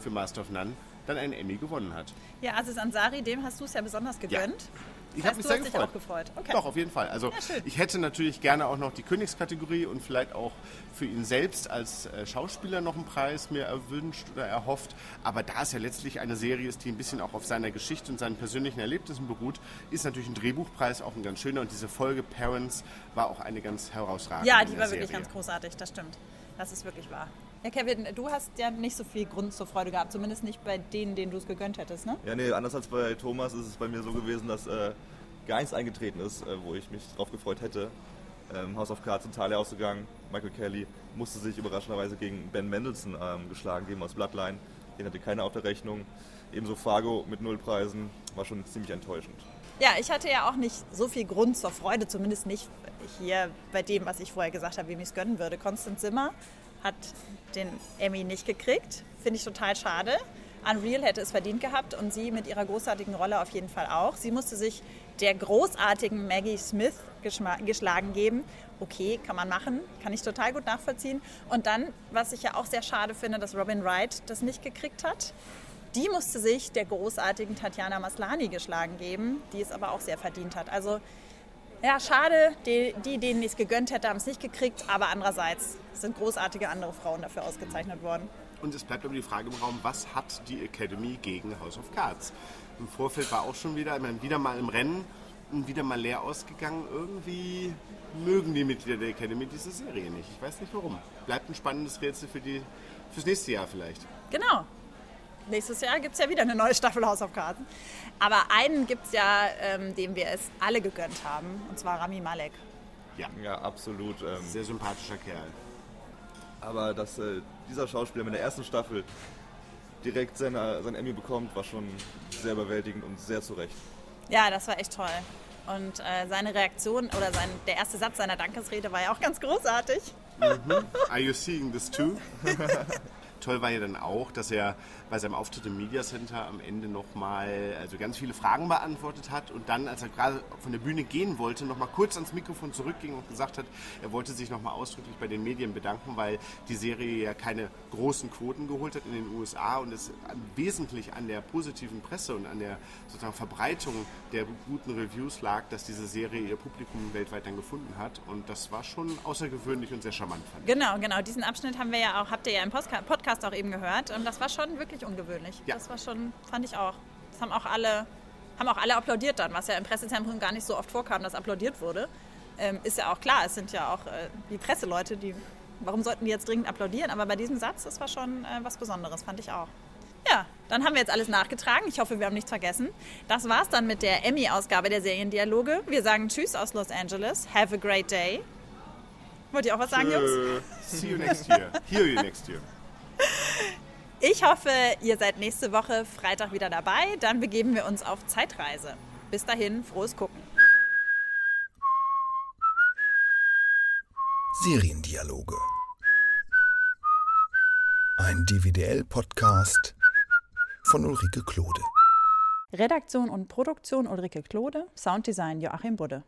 für Master of None dann einen Emmy gewonnen hat. Ja, Aziz Ansari, dem hast du es ja besonders gegönnt. Ich habe mich sehr gefreut. auch gefreut. Okay. Doch, auf jeden Fall. Also Ja, ich hätte natürlich gerne auch noch die Königskategorie und vielleicht auch für ihn selbst als äh, Schauspieler noch einen Preis mir erwünscht oder erhofft. Aber da es ja letztlich eine Serie ist, die ein bisschen auch auf seiner Geschichte und seinen persönlichen Erlebnissen beruht, ist natürlich ein Drehbuchpreis auch ein ganz schöner. Und diese Folge Parents war auch eine ganz herausragende. Ja, die war wirklich Serie. ganz großartig, das stimmt. Das ist wirklich wahr. Ja, Kevin, du hast ja nicht so viel Grund zur Freude gehabt, zumindest nicht bei denen, denen du es gegönnt hättest, ne? Ja, nee, anders als bei Thomas ist es bei mir so gewesen, dass äh, gar nichts eingetreten ist, äh, wo ich mich drauf gefreut hätte. Ähm, House of Cards in Talia ausgegangen. Michael Kelly musste sich überraschenderweise gegen Ben Mendelssohn ähm, geschlagen geben aus Bloodline. Den hatte keiner auf der Rechnung. Ebenso Fargo mit Nullpreisen war schon ziemlich enttäuschend. Ja, ich hatte ja auch nicht so viel Grund zur Freude, zumindest nicht hier bei dem, was ich vorher gesagt habe, wem ich es gönnen würde. Constance Zimmer hat den Emmy nicht gekriegt. Finde ich total schade. Unreal hätte es verdient gehabt und sie mit ihrer großartigen Rolle auf jeden Fall auch. Sie musste sich der großartigen Maggie Smith geschlagen geben. Okay, kann man machen, kann ich total gut nachvollziehen. Und dann, was ich ja auch sehr schade finde, dass Robin Wright das nicht gekriegt hat. Die musste sich der großartigen Tatjana Maslani geschlagen geben, die es aber auch sehr verdient hat. Also ja, schade, die, die denen ich es gegönnt hätte, haben es nicht gekriegt, aber andererseits sind großartige andere Frauen dafür ausgezeichnet worden. Und es bleibt aber die Frage im Raum, was hat die Academy gegen House of Cards? Im Vorfeld war auch schon wieder, ich meine, wieder mal im Rennen und wieder mal leer ausgegangen. Irgendwie mögen die Mitglieder der Academy diese Serie nicht. Ich weiß nicht warum. Bleibt ein spannendes Rätsel für die, fürs nächste Jahr vielleicht. Genau. Nächstes Jahr gibt es ja wieder eine neue Staffel House of Cards. Aber einen gibt es ja, ähm, dem wir es alle gegönnt haben, und zwar Rami Malek. Ja, ja absolut. Ähm, Sehr sympathischer Kerl. Aber dass äh, dieser Schauspieler mit der ersten Staffel direkt seine, sein Emmy bekommt, war schon sehr überwältigend und sehr zurecht. Ja, das war echt toll. Und äh, seine Reaktion oder sein, der erste Satz seiner Dankesrede war ja auch ganz großartig. Mhm. Are you seeing this too? Toll war ja dann auch, dass er bei seinem Auftritt im Media Center am Ende nochmal also ganz viele Fragen beantwortet hat und dann, als er gerade von der Bühne gehen wollte, nochmal kurz ans Mikrofon zurückging und gesagt hat, er wollte sich nochmal ausdrücklich bei den Medien bedanken, weil die Serie ja keine großen Quoten geholt hat in den USA und es wesentlich an der positiven Presse und an der sozusagen Verbreitung der guten Reviews lag, dass diese Serie ihr Publikum weltweit dann gefunden hat und das war schon außergewöhnlich und sehr charmant. Fand ich. Genau, genau. Diesen Abschnitt haben wir ja auch, habt ihr ja im Podcast auch eben gehört und das war schon wirklich ungewöhnlich. Ja. Das war schon, fand ich auch. Das haben auch alle, haben auch alle applaudiert dann, was ja im Pressezentrum gar nicht so oft vorkam, dass applaudiert wurde. Ähm, ist ja auch klar, es sind ja auch äh, die Presseleute, die, warum sollten die jetzt dringend applaudieren? Aber bei diesem Satz, das war schon äh, was Besonderes, fand ich auch. Ja, dann haben wir jetzt alles nachgetragen. Ich hoffe, wir haben nichts vergessen. Das war's dann mit der Emmy-Ausgabe der Seriendialoge. Wir sagen Tschüss aus Los Angeles. Have a great day. Wollt ihr auch was sagen, Jungs? See you next year. Hear you next year. Ich hoffe, ihr seid nächste Woche Freitag wieder dabei. Dann begeben wir uns auf Zeitreise. Bis dahin, frohes Gucken. Seriendialoge. Ein DVDL-Podcast von Ulrike Klode. Redaktion und Produktion Ulrike Klode, Sounddesign Joachim Budde.